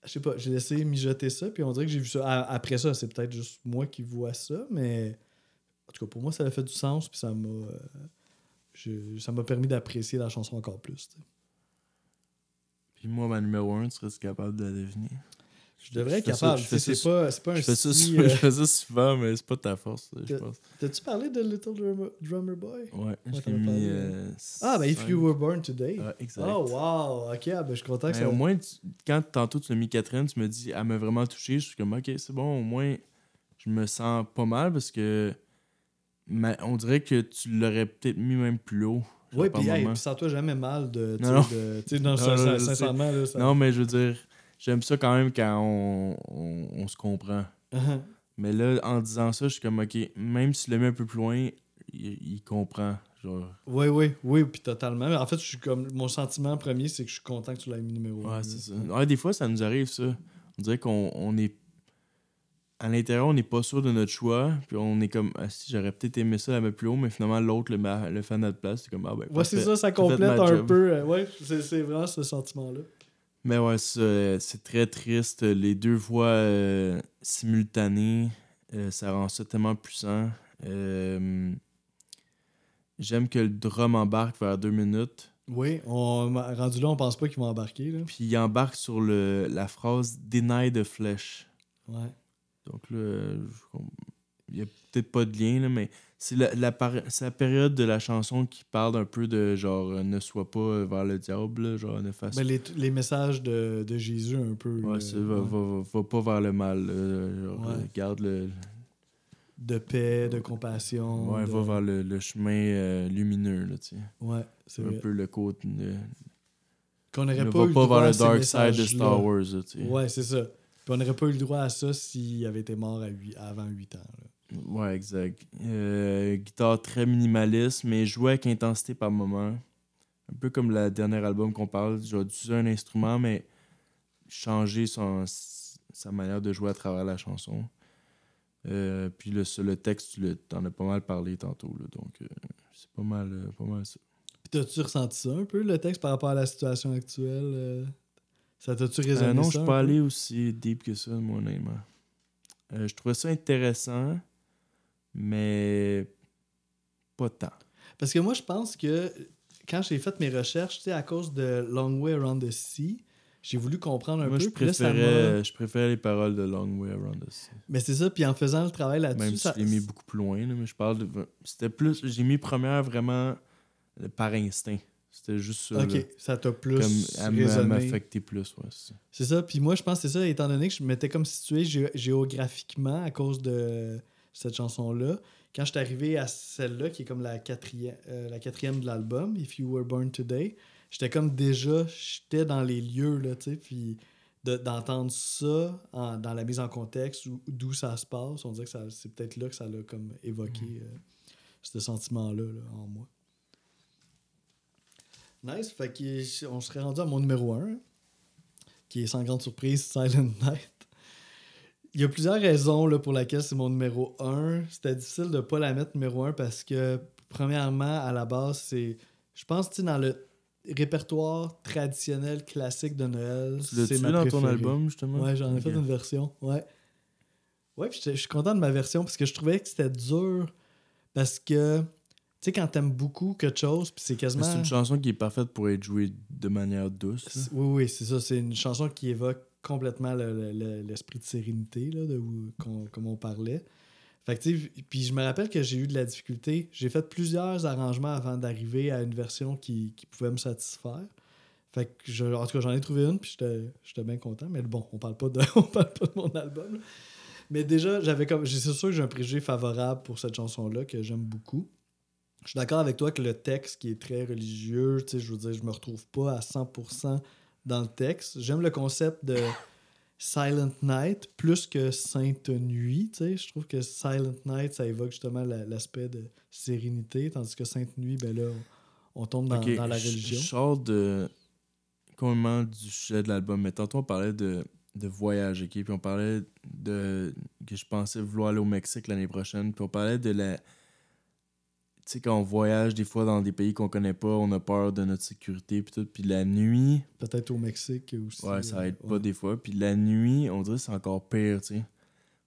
je sais pas, j'ai laissé mijoter ça, puis on dirait que j'ai vu ça. Après ça, c'est peut-être juste moi qui vois ça, mais en tout cas, pour moi, ça a fait du sens, puis ça m'a. Je- ça m'a permis d'apprécier la chanson encore plus.
Puis moi, ma numéro 1, tu serais capable de la deviner?
Je devrais être capable. C'est pas, un
Je fais, ça,
si, euh,
je fais ça souvent, mais c'est pas ta force, je pense.
T'as-tu parlé de Little Drummer, Drummer Boy?
Ouais, je mis.
parlé,
euh,
Ah, ben If. You Were Born Today.
Ouais, exact.
Oh, wow! Ok, ah, ben, je suis content que
Mais
ça.
au moins, tu- quand tantôt tu l'as mis Catherine, tu me dis, elle m'a vraiment touché. Je suis comme, ok, c'est bon, au moins, je me sens pas mal parce que ma- on dirait que tu l'aurais peut-être mis même plus haut.
Oui, puis hey, sens-toi jamais mal de.
Non, non.
de- tu sais, non,
Non,
ça-
non,
ça-
je sais.
sincèrement, là, ça-
Non, mais je veux dire, j'aime ça quand même quand on, on, on se comprend.
Uh-huh.
Mais là, en disant ça, je suis comme, ok, même si tu le mets un peu plus loin, il, il comprend. Genre,
Oui, oui, oui, puis totalement. Mais en fait, je suis comme. Mon sentiment premier, c'est que je suis content que tu l'aies mis numéro 1.
ouais, c'est ça. Ouais, des fois, ça nous arrive, ça. On dirait qu'on on est. À l'intérieur, on n'est pas sûr de notre choix. Puis on est comme, ah, si j'aurais peut-être aimé ça la mettre plus haut, mais finalement, l'autre le, le fait à notre place. C'est comme, ah ben.
Ouais, c'est ça, ça complète un
job.
peu. euh, ouais, c'est vraiment ce sentiment-là.
Mais ouais, c'est c'est très triste. Les deux voix euh, simultanées, euh, ça rend ça tellement puissant. Euh, J'aime que le drum embarque vers deux minutes.
Oui, on, rendu là, on pense pas qu'ils vont embarquer. Là.
Puis il embarque sur le, la phrase Deny the flesh.
Ouais.
Donc là, il n'y a peut-être pas de lien, là, mais c'est la, la, période de la chanson qui parle un peu de genre euh, ne sois pas vers le diable, là, genre ne fasse
Ben, les, les messages de, de Jésus, un peu.
Ouais, c'est va,
ouais.
va, va, va pas vers le mal. là, genre,
Ouais.
euh, garde le.
De paix, de compassion.
Ouais,
de-
va vers le, le chemin euh, lumineux, là, tu sais.
Ouais, c'est
Un
vrai.
peu le côté. Ne,
Qu'on n'aurait pas,
pas vers le dark side de. Star Wars, là, tu sais.
Ouais, c'est ça. Puis on n'aurait pas eu le droit à ça s'il avait été mort à huit- avant 8 ans. là.
Ouais, exact. Euh, guitare très minimaliste, mais jouée avec intensité par moment. Un peu comme le dernier album qu'on parle. J'ai utilisé un instrument, mais changer son, sa manière de jouer à travers la chanson. Euh, puis le, le texte, tu t'en as pas mal parlé tantôt. Là, donc, euh, c'est pas mal, pas mal ça.
Puis t'as-tu ressenti ça un peu, le texte, par rapport à la situation actuelle? Ça t'a-tu résonné
Euh, non,
ça
je suis pas allé aussi deep que ça, moi, honnêtement. Euh, je trouvais ça intéressant, mais pas tant.
Parce que moi, je pense que quand j'ai fait mes recherches, à cause de Long Way Around the Sea, j'ai voulu comprendre un
Moi,
peu.
je
puis là, ça
préférais, je préférais les paroles de Long Way Around the Sea.
Mais c'est ça, puis en faisant le travail là-dessus,
Même si
ça...
je l'ai mis beaucoup plus loin, là, mais je parle de. C'était plus. J'ai mis première vraiment par instinct. C'était juste ça. là.
Ok, ça t'a plus
Comme elle m'affectait plus, ouais. c'est ça.
Puis moi, je pense que c'est ça, étant donné que je m'étais comme situé gé- géographiquement à cause de cette chanson-là. Quand je suis arrivé à celle-là, qui est comme la quatrième, euh, la quatrième de l'album, If You Were Born Today, j'étais comme déjà, j'étais dans les lieux, là, tu sais, puis de- d'entendre ça en- dans la mise en contexte, ou- d'où ça se passe, on dirait que c'est peut-être là que ça l'a comme évoqué euh, ce sentiment-là là, en moi. Nice, fait qu'on serait rendu à mon numéro 1, qui est sans grande surprise Silent Night. Il y a plusieurs raisons là, pour lesquelles c'est mon numéro 1. C'était difficile de ne pas la mettre numéro 1 parce que, premièrement, à la base, c'est. Je pense que dans le répertoire traditionnel classique de Noël, c'est ma
dans ton album, justement?
Ouais, j'en ai fait une version. Ouais. Ouais, je suis content de ma version parce que je trouvais que c'était dur parce que, tu sais, quand t'aimes beaucoup quelque chose, puis c'est quasiment.
C'est une chanson qui est parfaite pour être jouée de manière douce.
Oui, oui, c'est ça. C'est une chanson qui évoque complètement le- le- le- l'esprit de sérénité, là, de, comme on parlait. Fait que, puis je me rappelle que j'ai eu de la difficulté. J'ai fait plusieurs arrangements avant d'arriver à une version qui, qui pouvait me satisfaire. Fait que, je, en tout cas, j'en ai trouvé une, puis j'étais j'étais bien content. Mais bon, on parle pas de, on parle pas de mon album. là. Mais déjà, j'avais comme. C'est sûr que j'ai un préjugé favorable pour cette chanson-là que j'aime beaucoup. Je suis d'accord avec toi que le texte qui est très religieux, tu sais, je veux dire, je me retrouve pas à 100% dans le texte. J'aime le concept de Silent Night plus que Sainte Nuit, tu sais. Je trouve que Silent Night, ça évoque justement la- l'aspect de sérénité, tandis que Sainte Nuit, ben là, on, on tombe dans, la religion.
Je sors de complètement du sujet de l'album, mais tantôt on parlait de, de voyage, ok? Puis on parlait de que je pensais vouloir aller au Mexique l'année prochaine, puis on parlait de la. Tu sais, quand on voyage des fois dans des pays qu'on connaît pas, on a peur de notre sécurité, puis tout. Puis la nuit,
Peut-être au Mexique aussi.
ouais, ça aide pas des fois. Puis la nuit, on dirait que c'est encore pire, tu sais.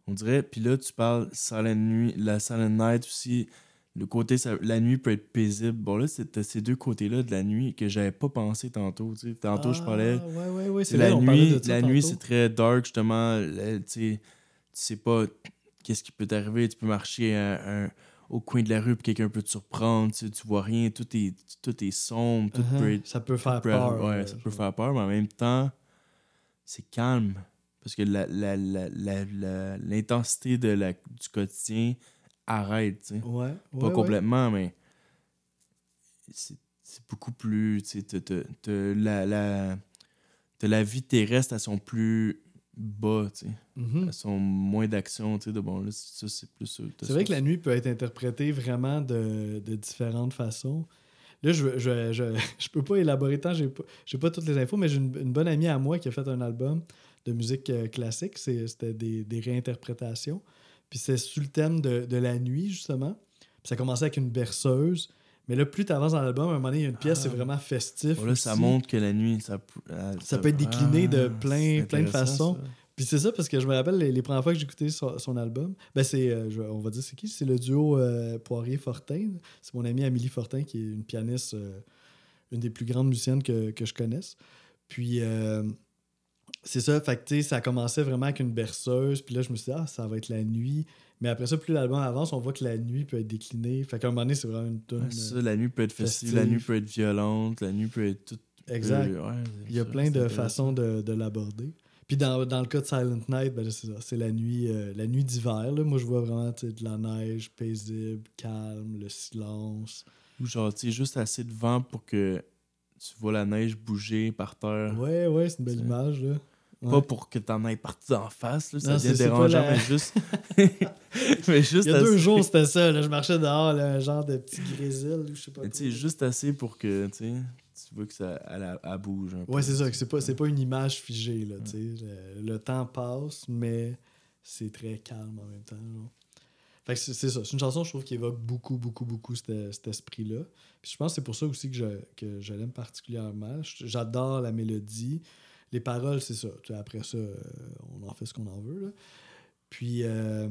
On dirait, puis là, tu parles Silent Nuit, la Silent Night aussi. Le côté, ça- la nuit peut être paisible. Bon, là, c'était ces deux côtés-là de la nuit que j'avais pas pensé tantôt. tu sais. Tantôt, je parlais.
Ah, ouais, ouais, ouais,
C'est la
vrai, on parlait
nuit,
de
la nuit c'est très dark justement. Là, Tu sais, tu sais pas qu'est-ce qui peut t'arriver. Tu peux marcher à- à- au coin de la rue puis quelqu'un peut te surprendre. Tu, tu vois rien, tout est, tout est sombre, tout
Uh-huh.
peut être.
Ça peut faire
peut-
peur.
ouais,
euh,
ça peut faire peur, mais en même temps, c'est calme. Parce que la- la- la- la- la- l'intensité de la, du quotidien arrête. tu sais.
Ouais,
Pas
ouais,
complètement, mais c'est beaucoup plus. Tu sais, la, la, la vie terrestre à son plus bas, tu sais.
Mhm.
Elles sont moins d'action, tu sais. De bon, là, ça, c'est plus.
C'est vrai que la nuit peut être interprétée vraiment de, de différentes façons. Là, je, je, je, je peux pas élaborer tant, j'ai pas, pas toutes les infos, mais j'ai une, une bonne amie à moi qui a fait un album de musique euh, classique. C'était des, des réinterprétations. Puis c'est sur le thème de, de la nuit, justement. Puis ça commençait avec une berceuse. Mais là, plus tu avances dans l'album, à un moment donné, il y a une pièce,
Ah.
c'est vraiment festif.
Bon, là, ça montre que la nuit, ça. peut- euh,
Ça peut être décliné de plein- plein de façons.
ça.
Puis c'est ça, parce que je me rappelle les, les premières fois que j'ai écouté son, son album, ben c'est, euh, on va dire c'est qui? C'est le duo euh, Poirier-Fortin. C'est mon amie Amélie Fortin, qui est une pianiste, euh, une des plus grandes musiciennes que, que je connaisse. Puis euh, c'est ça, fait que tu sais, ça commençait vraiment avec une berceuse, puis là je me suis dit, ah, ça va être la nuit. Mais après ça, plus l'album avance, on voit que la nuit peut être déclinée. Fait qu'à un moment donné, c'est vraiment une tune.
Ouais, la nuit peut être festive,
festive.
la nuit peut être violente, la nuit peut être toute.
exact.
peut- ouais,
Il y a
ça,
plein de façons de, de l'aborder. Puis dans, dans le cas de Silent Night, ben c'est la nuit, euh, la nuit d'hiver. Moi, je vois vraiment de la neige paisible, calme, le silence.
Ou genre, tu juste assez de vent pour que tu vois la neige bouger par terre.
Ouais, ouais, c'est une belle image. Là.
Pas pour que t'en ailles partout en face, là, ça devient dérangeant,
la-
mais juste. mais juste
Il y a deux jours, c'était ça. Là. Je marchais dehors, là, un genre de petit grésil, ou je sais pas
tu sais, juste assez pour que, tu vois que ça elle, elle bouge un peu.
Ouais, c'est ça. C'est pas, pas une image figée. Là, le, le temps passe, mais c'est très calme en même temps. genre. Fait que c'est ça. C'est une chanson, je trouve, qui évoque beaucoup, beaucoup, beaucoup cet, cet esprit-là. Puis je pense que c'est pour ça aussi que je, que je l'aime particulièrement. J'adore la mélodie. Les paroles, c'est ça. Tu sais, après ça, euh, on en fait ce qu'on en veut. là. Puis, euh,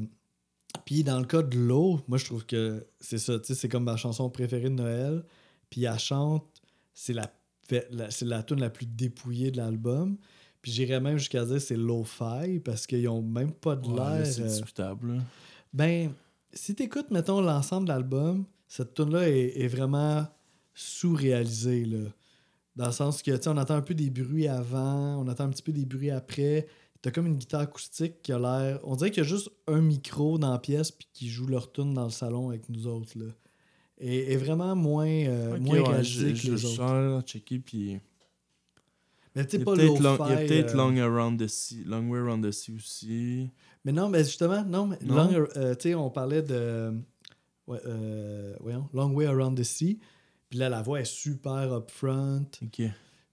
puis dans le cas de l'eau, moi, je trouve que c'est ça. tu sais, C'est comme ma chanson préférée de Noël. Puis elle chante, c'est la, la- c'est la tune la plus dépouillée de l'album. Puis j'irais même jusqu'à dire c'est lo-fi parce qu'ils ont même pas de
Ouais, là,
l'air.
c'est
euh,
discutable. là.
ben, si t'écoutes, mettons, l'ensemble de l'album, cette tune-là est, est vraiment sous-réalisée, là. Dans le sens que, tu sais, on entend un peu des bruits avant, on entend un petit peu des bruits après. T'as comme une guitare acoustique qui a l'air... On dirait qu'il y a juste un micro dans la pièce puis qui joue leur tune dans le salon avec nous autres, là. Et vraiment moins, euh, moins
ouais, je,
que
je,
les
je
autres.
sens checker, puis.
Mais tu sais, pas
long, il y a peut-être
euh,
long Around the Sea, Long Way Around the Sea aussi.
Mais non, mais justement, non, mais
Non?
Long, euh, tu sais, on parlait de. Ouais, euh, voyons, Long Way Around the Sea. Puis là, la voix est super upfront.
Ok.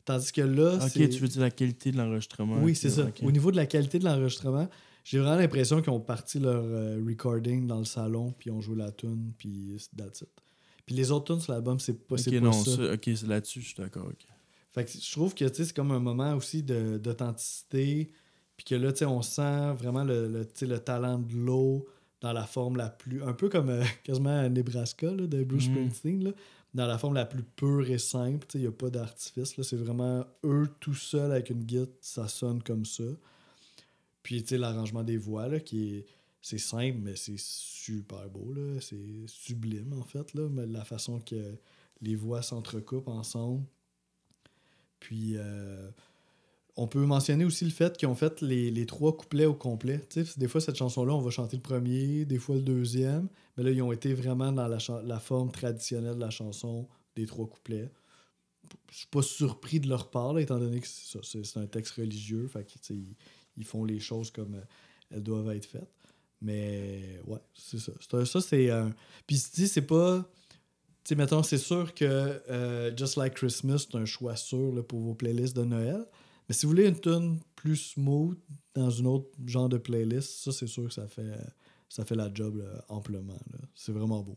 Tandis que là,
Ok, tu veux dire la qualité de l'enregistrement.
Oui, c'est ça. Au niveau de la qualité de l'enregistrement, j'ai vraiment l'impression qu'ils ont parti leur euh, recording dans le salon, puis ils ont joué la tune, puis that's it. Puis les autres tunes sur l'album, c'est pas,
Ok,
c'est pas
non,
ça.
ça, ok, c'est là-dessus, je suis d'accord.
Fait que je trouve que c'est comme un moment aussi d'authenticité. Puis que là, tu sais, on sent vraiment le, le, le talent de l'eau dans la forme la plus. Un peu comme euh, quasiment à Nebraska là, de Bruce
Mhm.
Springsteen. Là, dans la forme la plus pure et simple. Il n'y a pas d'artifice. C'est vraiment eux tout seuls avec une guitare. Ça sonne comme ça. Puis l'arrangement des voix là, qui est. C'est simple, mais c'est super beau. C'est sublime, en fait. Là, mais la façon que les voix s'entrecoupent ensemble. Puis, euh, on peut mentionner aussi le fait qu'ils ont fait les, trois couplets au complet. Tu sais, des fois, cette chanson-là, on va chanter le premier, des fois le deuxième. Mais là, ils ont été vraiment dans la, forme traditionnelle de la chanson des trois couplets. Je suis pas surpris de leur part, là, étant donné que c'est un texte religieux. Fait que, ils, font les choses comme euh, elles doivent être faites. Mais ouais, c'est ça. C'est un- ça, c'est un. Puis, tu sais, c'est pas. Tu sais, mettons, c'est sûr que euh, Just Like Christmas, c'est un choix sûr pour vos playlists de Noël. Mais si vous voulez une tune plus smooth dans une autre genre de playlist, ça, c'est sûr que ça fait, ça fait la job là, amplement. là. C'est vraiment beau.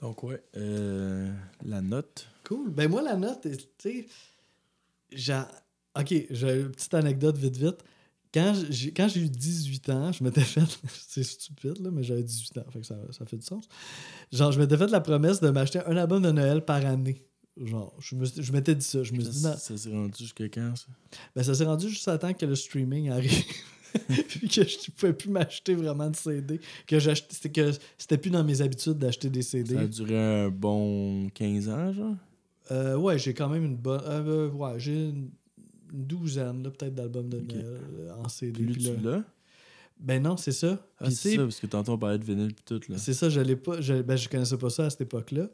Donc, ouais. euh, la note.
Cool. Ben moi, la note, tu sais, j'ai... OK, j'ai une petite anecdote vite, vite. Quand j'ai, quand j'ai eu 18 ans, je m'étais fait... C'est stupide, là, mais j'avais 18 ans, fait que ça, ça fait du sens. Genre, je m'étais fait la promesse de m'acheter un album de Noël par année. Genre, je, me, suis- je m'étais dit ça. Je me dit,
Ça,
non,
ça s'est rendu jusqu'à quand, ça?
Ben, ça s'est rendu juste à temps que le streaming arrive. Puis que je ne pouvais plus m'acheter vraiment de CD. Que j'achetais, c'était, que c'était plus dans mes habitudes d'acheter des CD.
Ça a duré un bon 15 ans, genre?
Euh, ouais, j'ai quand même une bonne. euh, euh, ouais, j'ai une, douzaine, là, peut-être, d'albums de
Ok.
Noël euh, en CD.
Plus
Puis
tu
là-
l'as?
Ben non, c'est ça.
Ah, c'est ça, parce que tantôt on parlait de vinyle puis tout, là.
c'est ça, je l'ai pas. Ben, je connaissais pas ça à cette époque-là.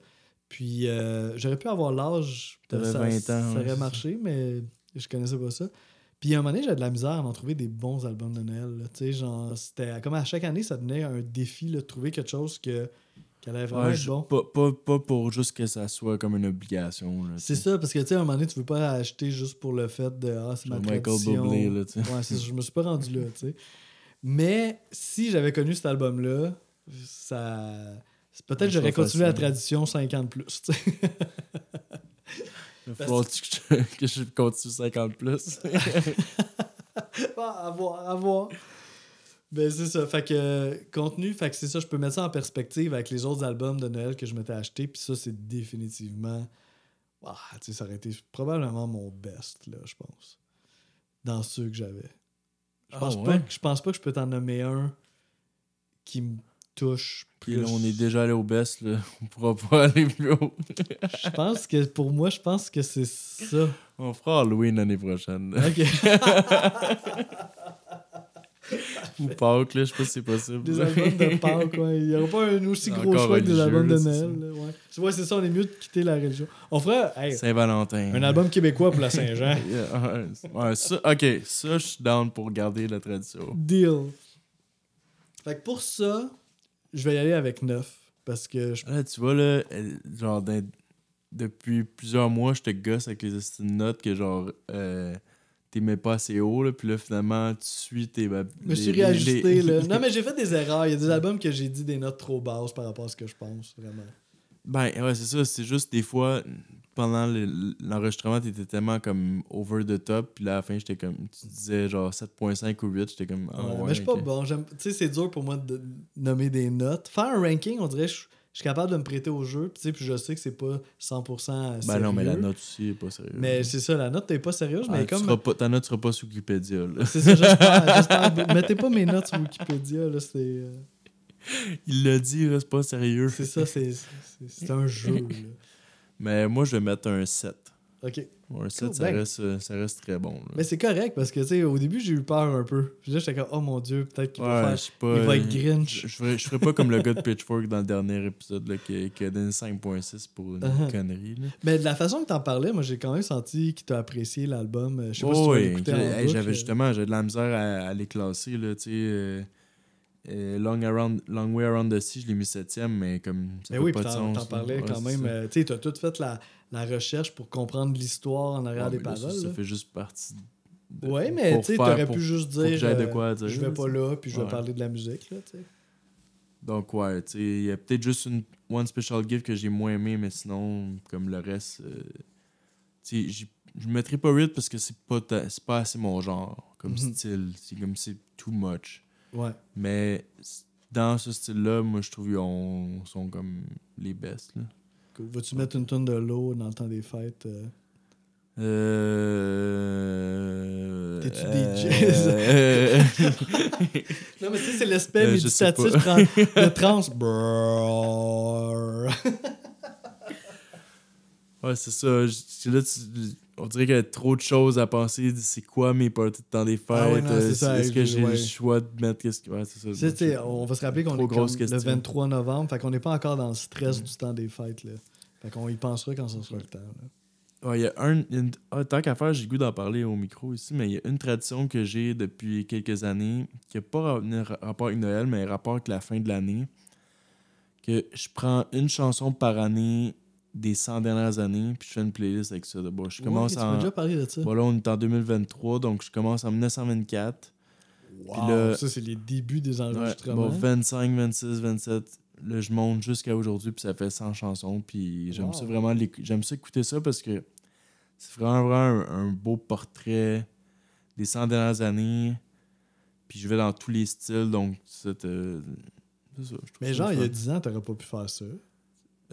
Puis euh, j'aurais pu avoir l'âge.
T'avais
ça,
20 ans,
Ça aurait marché, mais je connaissais pas ça. Puis à un moment donné, j'avais de la misère à en trouver des bons albums de Noël. là. Tu sais, genre, c'était comme à chaque année, ça devenait un défi là, de trouver quelque chose que, qui allait vraiment
Ouais,
être bon.
pas, pas, pas pour juste que ça soit comme une obligation. là,
C'est ça, parce que tu sais, à un moment donné, tu veux pas acheter juste pour le fait de Ah, c'est ma
Michael
tradition.
Bublé, là, tu sais.
Ouais, c'est je me suis pas rendu là, tu sais. Mais si j'avais connu cet album-là, ça. Peut-être j'aurais continué la tradition 50 plus.
Il falloir que je, que je continue 50 plus.
Ah, à voir, à voir. Ben, c'est ça. Fait que euh, contenu, fait que c'est ça, je peux mettre ça en perspective avec les autres albums de Noël que je m'étais acheté. Puis ça, c'est définitivement. Ah, tu sais, ça aurait été probablement mon best, là, je pense. Dans ceux que j'avais. Je
Ah,
pense,
ouais?
pas, je pense pas que je peux t'en nommer un qui me touche
Puis là, on est déjà allé au best, là. On pourra pas aller plus haut.
Je pense que pour moi, je pense que c'est ça.
On fera Halloween l'année prochaine. là.
Ok.
Ou Pâques, là, je sais pas si c'est possible.
Des albums de Pâques, ouais. Il n'y aura pas un aussi gros choix que des albums de Noël. là, ouais. Tu vois, c'est ça, on est mieux de quitter la religion. On fera hey,
Saint-Valentin.
un album québécois pour la Saint-Jean.
Yeah, ouais, ouais, ça, ok, ça, je suis down pour garder la tradition.
Deal. Fait que pour ça, je vais y aller avec 9. Parce que je...
Là, tu vois, là, genre, depuis plusieurs mois, je te gosse avec les notes que, genre, euh, t'aimais pas assez haut, là, puis là, finalement, tu suis tes. bah,
je me suis réajusté.
les-
Là. Non, mais j'ai fait des erreurs. Il y a des albums que j'ai dit des notes trop basses par rapport à ce que je pense, vraiment.
Ben, ouais, c'est ça. C'est juste des fois, pendant le- l'enregistrement, t'étais tellement comme over the top. Puis là, à la fin, j'étais comme. Tu disais genre 7.5 ou 8. J'étais comme.
Ouais,
ouais,
mais je suis pas bon. Tu sais, c'est dur pour moi de nommer des notes. Faire un ranking, on dirait que je je suis capable de me prêter au jeu. Puis, tu sais, puis je sais que c'est pas 100%
Ben non, mais la
sérieux.
note aussi est pas sérieuse.
Mais c'est ça, la note, t'es pas sérieuse,
Ah,
mais
tu
comme.
seras pas, ta note sera pas sur Wikipédia.
C'est ça, j'espère. Mettez pas mes notes sur Wikipédia, là, c'est. euh,
Il l'a dit, là, c'est pas sérieux.
C'est ça, c'est, un jeu, là.
Mais moi, je vais mettre un 7.
OK.
Un 7,
Cool,
ça,
ben.
reste, euh, ça reste très bon. là.
Mais c'est correct parce que, tu sais, au début, j'ai eu peur un peu. Puis là, j'étais comme, oh mon dieu, peut-être qu'il va
Ouais,
faire.
je sais pas.
il va être
euh,
Grinch.
Je, je ferais, je ferais pas comme le gars de Pitchfork dans le dernier épisode là, qui, qui a donné 5.6 pour une
Uh-huh.
connerie. Là.
Mais de la façon que t'en parlais, moi, j'ai quand même senti qu'il t'a apprécié l'album. Euh, Je sais pas si tu
Oh, oui, Hey, j'avais justement j'avais de la misère à, à les classer là, tu sais euh, euh, Long, Around, Long Way Around the Sea, je l'ai mis septième, mais comme ça
Mais
fait
oui,
pas de sens.
t'en parlais quand même. euh, tu sais, t'as tout fait la, la recherche pour comprendre l'histoire en arrière
Ouais,
des
mais là, ça,
paroles.
Ça, fait juste partie. de-
Ouais, mais tu t'aurais pu juste dire.
j'aie de
euh,
quoi dire,
je vais pas là, puis je vais parler de la musique, là, tu sais.
Donc, ouais, tu sais, il y a peut-être juste une One Special Gift que j'ai moins aimé, mais sinon, comme le reste, euh, tu sais, je ne mettrai pas 8 parce que c'est pas, ta- pas assez mon genre comme
Mhm.
style. C'est comme c'est too much.
Ouais.
Mais dans ce style-là, moi, je trouve qu'ils sont comme les best. Là.
Vas-tu mettre une tonne de l'eau dans le temps des fêtes? euh?
Euh...
T'es-tu
euh,
Non, mais tu sais, c'est l'aspect
Euh,
méditatif de trans.
Ouais, c'est ça. Je- Là, tu- on dirait qu'il y a trop de choses à penser. C'est quoi mes parties de temps des fêtes?
Ah ouais,
Euh, Est-ce que j'ai
ouais.
le choix de mettre qu'est-ce que. Ouais, ça.
On va se rappeler qu'on est
grosse
comme le
question.
23 novembre, fait qu'on n'est pas encore dans le stress du temps des fêtes. Là. Fait qu'on y pensera quand ça sera le temps. là.
Ouais, y a un. il y a une- ah, tant qu'à faire, j'ai goût d'en parler au micro ici, mais il y a une tradition que j'ai depuis quelques années qui n'a pas ra- rapport avec Noël, mais rapport avec la fin de l'année. Que je prends une chanson par année des 100 dernières années, puis je fais une playlist avec ça. Bon, je commence
Ouais, tu m'as
en.
déjà parlé de ça.
Bon, là, on est en 2023, donc je commence en 1924.
Wow,
là-
ça, c'est les débuts des
Ouais,
enregistrements.
bon, 25, 26, 27. Là, je monte jusqu'à aujourd'hui, puis ça fait 100 chansons. Puis j'aime
Wow.
ça vraiment. J'aime ça écouter ça parce que c'est vraiment, vraiment un, un beau portrait des 100 dernières années. Puis je vais dans tous les styles, donc c'est euh, ça. je
mais genre, il y a
fun.
10 ans, t'aurais pas pu faire ça.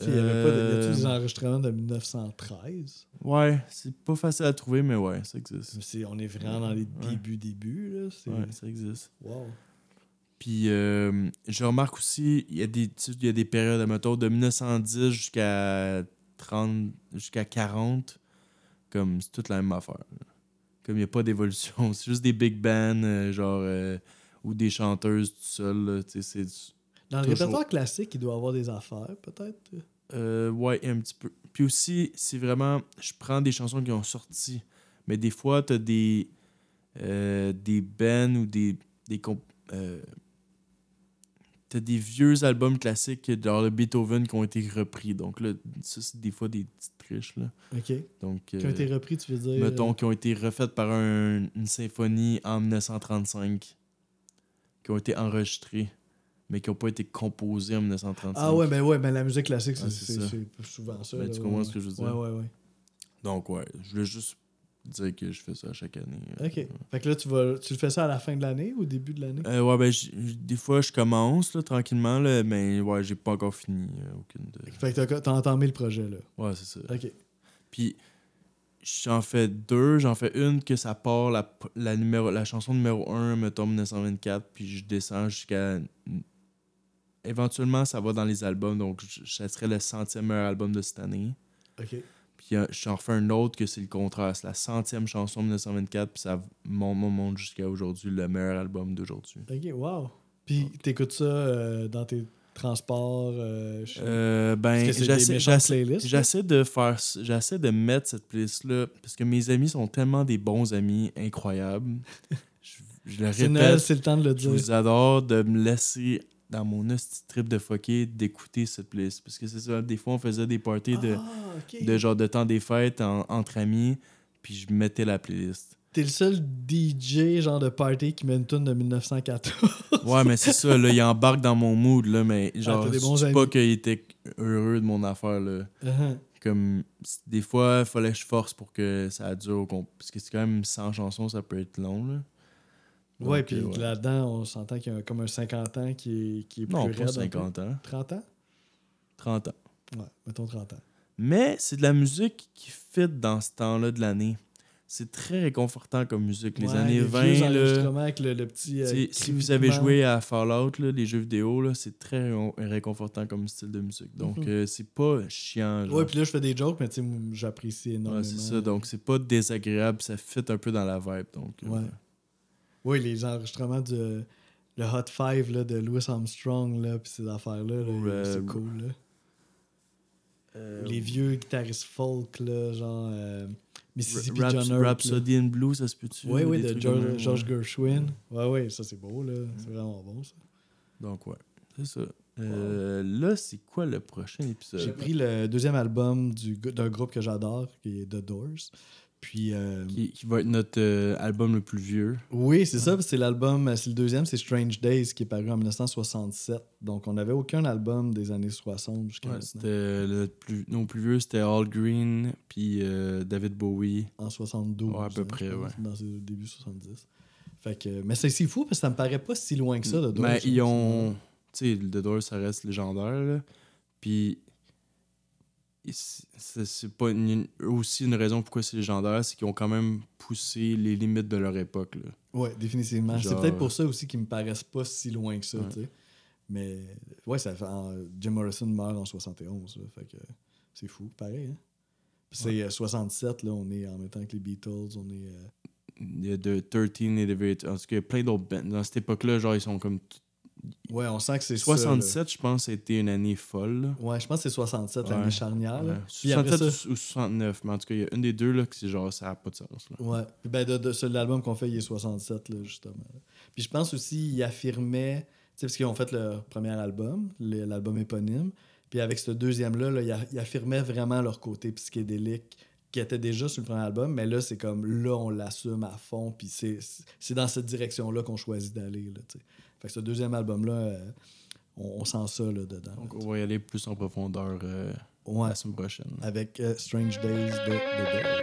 Il y avait pas de, y
Euh,
des enregistrements de 1913.
Ouais, c'est pas facile à trouver, mais ouais, ça existe.
On est vraiment dans les
Ouais.
débuts, débuts. Là.
Ouais, ça existe.
Wow.
Puis euh, je remarque aussi, il y a des, y a des périodes, mettons, de 1910 jusqu'à 30, jusqu'à 40, comme c'est toute la même affaire. là. Comme il n'y a pas d'évolution. C'est juste des big bands, euh, genre, euh, ou des chanteuses tout seul. là, tu sais, c'est
Dans le
Toujours.
répertoire classique, il doit y avoir des affaires, peut-être?
Euh, ouais, un petit peu. Puis aussi, c'est vraiment, je prends des chansons qui ont sorti, mais des fois, tu as des, euh, des bands ou des. des euh, T'as des vieux albums classiques, genre le Beethoven, qui ont été repris. Donc là, ça, c'est des fois des petites triches. Là.
OK.
Donc,
Qui ont
euh,
été repris, tu veux dire?
mettons, qui ont été refaites par un- une symphonie en 1935, qui ont été enregistrées, mais qui n'ont pas été composées en 1935.
Ah ouais, ben ouais, ben la musique classique, c'est
Ah, c'est
c'est-
ça.
c'est souvent ça.
Ben,
là,
tu
ouais,
comprends
ouais.
ce que je veux
Ouais,
dire?
ouais, ouais.
Donc, ouais, je voulais juste dire que je fais ça chaque année. euh.
OK. Fait que là, tu, vas, tu le fais ça à la fin de l'année ou au début de l'année?
Euh, ouais, ben, j- j- des fois, je commence là, tranquillement, là, mais ouais, j'ai pas encore fini. euh, aucune de...
Fait que t'as- t'as entamé le projet, là.
Ouais, c'est ça.
OK.
Puis, j'en fais deux. J'en fais une que ça part, la, la, numéro, la chanson numéro 1, mettons 1924, puis je descends jusqu'à. Éventuellement, ça va dans les albums, donc ça serait le centième meilleur album de cette année.
OK.
Puis euh, j'en refais un autre que c'est le contraire. C'est la centième chanson de 1924, puis ça monte, monte, jusqu'à aujourd'hui, le meilleur album d'aujourd'hui.
OK, wow. Puis t'écoutes ça euh, dans tes transports? euh, je-
Euh, ben, j'essaie- de faire j'essaie de mettre cette playlist là parce que mes amis sont tellement des bons amis incroyables je, je le répète
c'est le temps de le
je
dire.
vous adore de me laisser dans mon trip de fucker d'écouter cette playlist parce que c'est ça des fois on faisait des parties de,
Ah,
de genre de temps des fêtes en- entre amis puis je mettais la playlist
T'es le seul DJ genre de party qui met une tune de 1914.
ouais mais c'est ça là il embarque dans mon mood là mais genre
Ah, des
je
amis.
pas qu'il était heureux de mon affaire là
Uh-huh.
comme des fois il fallait que je force pour que ça dure parce que c'est quand même 100 chansons ça peut être long là Donc,
ouais, puis
euh, ouais.
là-dedans, on s'entend qu'il y a comme un 50 ans qui est, qui est plus
non
raide.
pas
un peu.
50 ans
30 ans?
30 ans
Ouais, mettons 30 ans.
mais c'est de la musique qui fit dans ce temps-là de l'année c'est très réconfortant comme musique les
Ouais,
années
vieux
20 là
enregistrements avec le, le petit. euh,
si vous avez joué à Fallout, là, les jeux vidéo, c'est très ré- réconfortant comme style de musique. Donc,
Mhm.
euh, c'est pas chiant. Genre.
Ouais, puis là, je fais des jokes, mais tu sais, moi, j'apprécie énormément.
Ouais, c'est ça. Donc, c'est pas désagréable. Ça fit un peu dans la vibe. Donc, euh,
Ouais. Oui, les enregistrements du le Hot Five là, de Louis Armstrong, là, puis ces affaires-là, là,
Ou, euh,
c'est cool. Là.
euh,
Les vieux guitaristes folk, là, genre euh, Mississippi
Raps-
John Hurt. là.
Rhapsody in Blue, ça se peut-tu?
Oui, oui, de George,
de même,
George
ouais.
Gershwin. Ouais, ouais, ça c'est beau, là. C'est vraiment bon, ça.
Donc, ouais. C'est ça. Euh, Là, c'est quoi le prochain épisode?
J'ai pris le deuxième album du d'un groupe que j'adore, qui est The Doors. Puis, euh,
Qui, qui va être notre euh, album le plus vieux.
oui, c'est ça, parce que c'est l'album, euh, c'est le deuxième, c'est Strange Days, qui est paru en 1967. Donc, on n'avait aucun album des années 60 jusqu'à
Ouais,
maintenant.
c'était le plus, nos plus vieux, c'était All Green, puis euh, David Bowie.
En 72.
Ouais, à peu
hein,
près, ouais.
Dans le début 70. Fait que, mais c'est fou parce que ça me paraît pas si loin que ça, The Doors.
Mais ils ont. Tu sais, The Doors, ça reste légendaire, là. Puis. C'est pas une- aussi une raison pourquoi c'est légendaire, c'est qu'ils ont quand même poussé les limites de leur époque. Là.
Ouais, définitivement. C'est peut-être pour ça aussi qu'ils me paraissent pas si loin que ça,
Ouais.
Mais ouais, ça fait. Jim Morrison meurt en 71, là, fait que c'est fou, pareil. Hein? C'est euh, 67, là, on est en même temps que les Beatles, on est. euh,
Il y a de 13 et de 8. En tout cas, il y a plein d'autres bands. Dans cette époque-là, genre, ils sont comme.
Ouais, on sent que c'est ça,
67, je pense, ça a été une année folle. là.
là. Ouais, je pense que c'est 67,
Ouais.
l'année charnière. là.
Ouais.
Puis après
67
ça-
ou ou 69, mais en tout cas, il y a une des deux là, que c'est genre, ça n'a pas de sens. Là.
Ouais. Puis ben, de, de, l'album qu'on fait, il est 67, là, justement. Puis je pense aussi, il affirmait, tu sais, parce qu'ils ont fait le premier album, l'album éponyme. Puis avec ce deuxième-là, là, il, a- il affirmait vraiment leur côté psychédélique qui était déjà sur le premier album, mais là, c'est comme là, on l'assume à fond. Puis c'est, c'est dans cette direction-là qu'on choisit d'aller. Fait que ce deuxième album-là, euh, on, on sent ça là, dedans.
Donc,
là,
on va y aller plus en profondeur euh,
ouais,
la semaine prochaine.
avec euh, Strange Days de The Doors.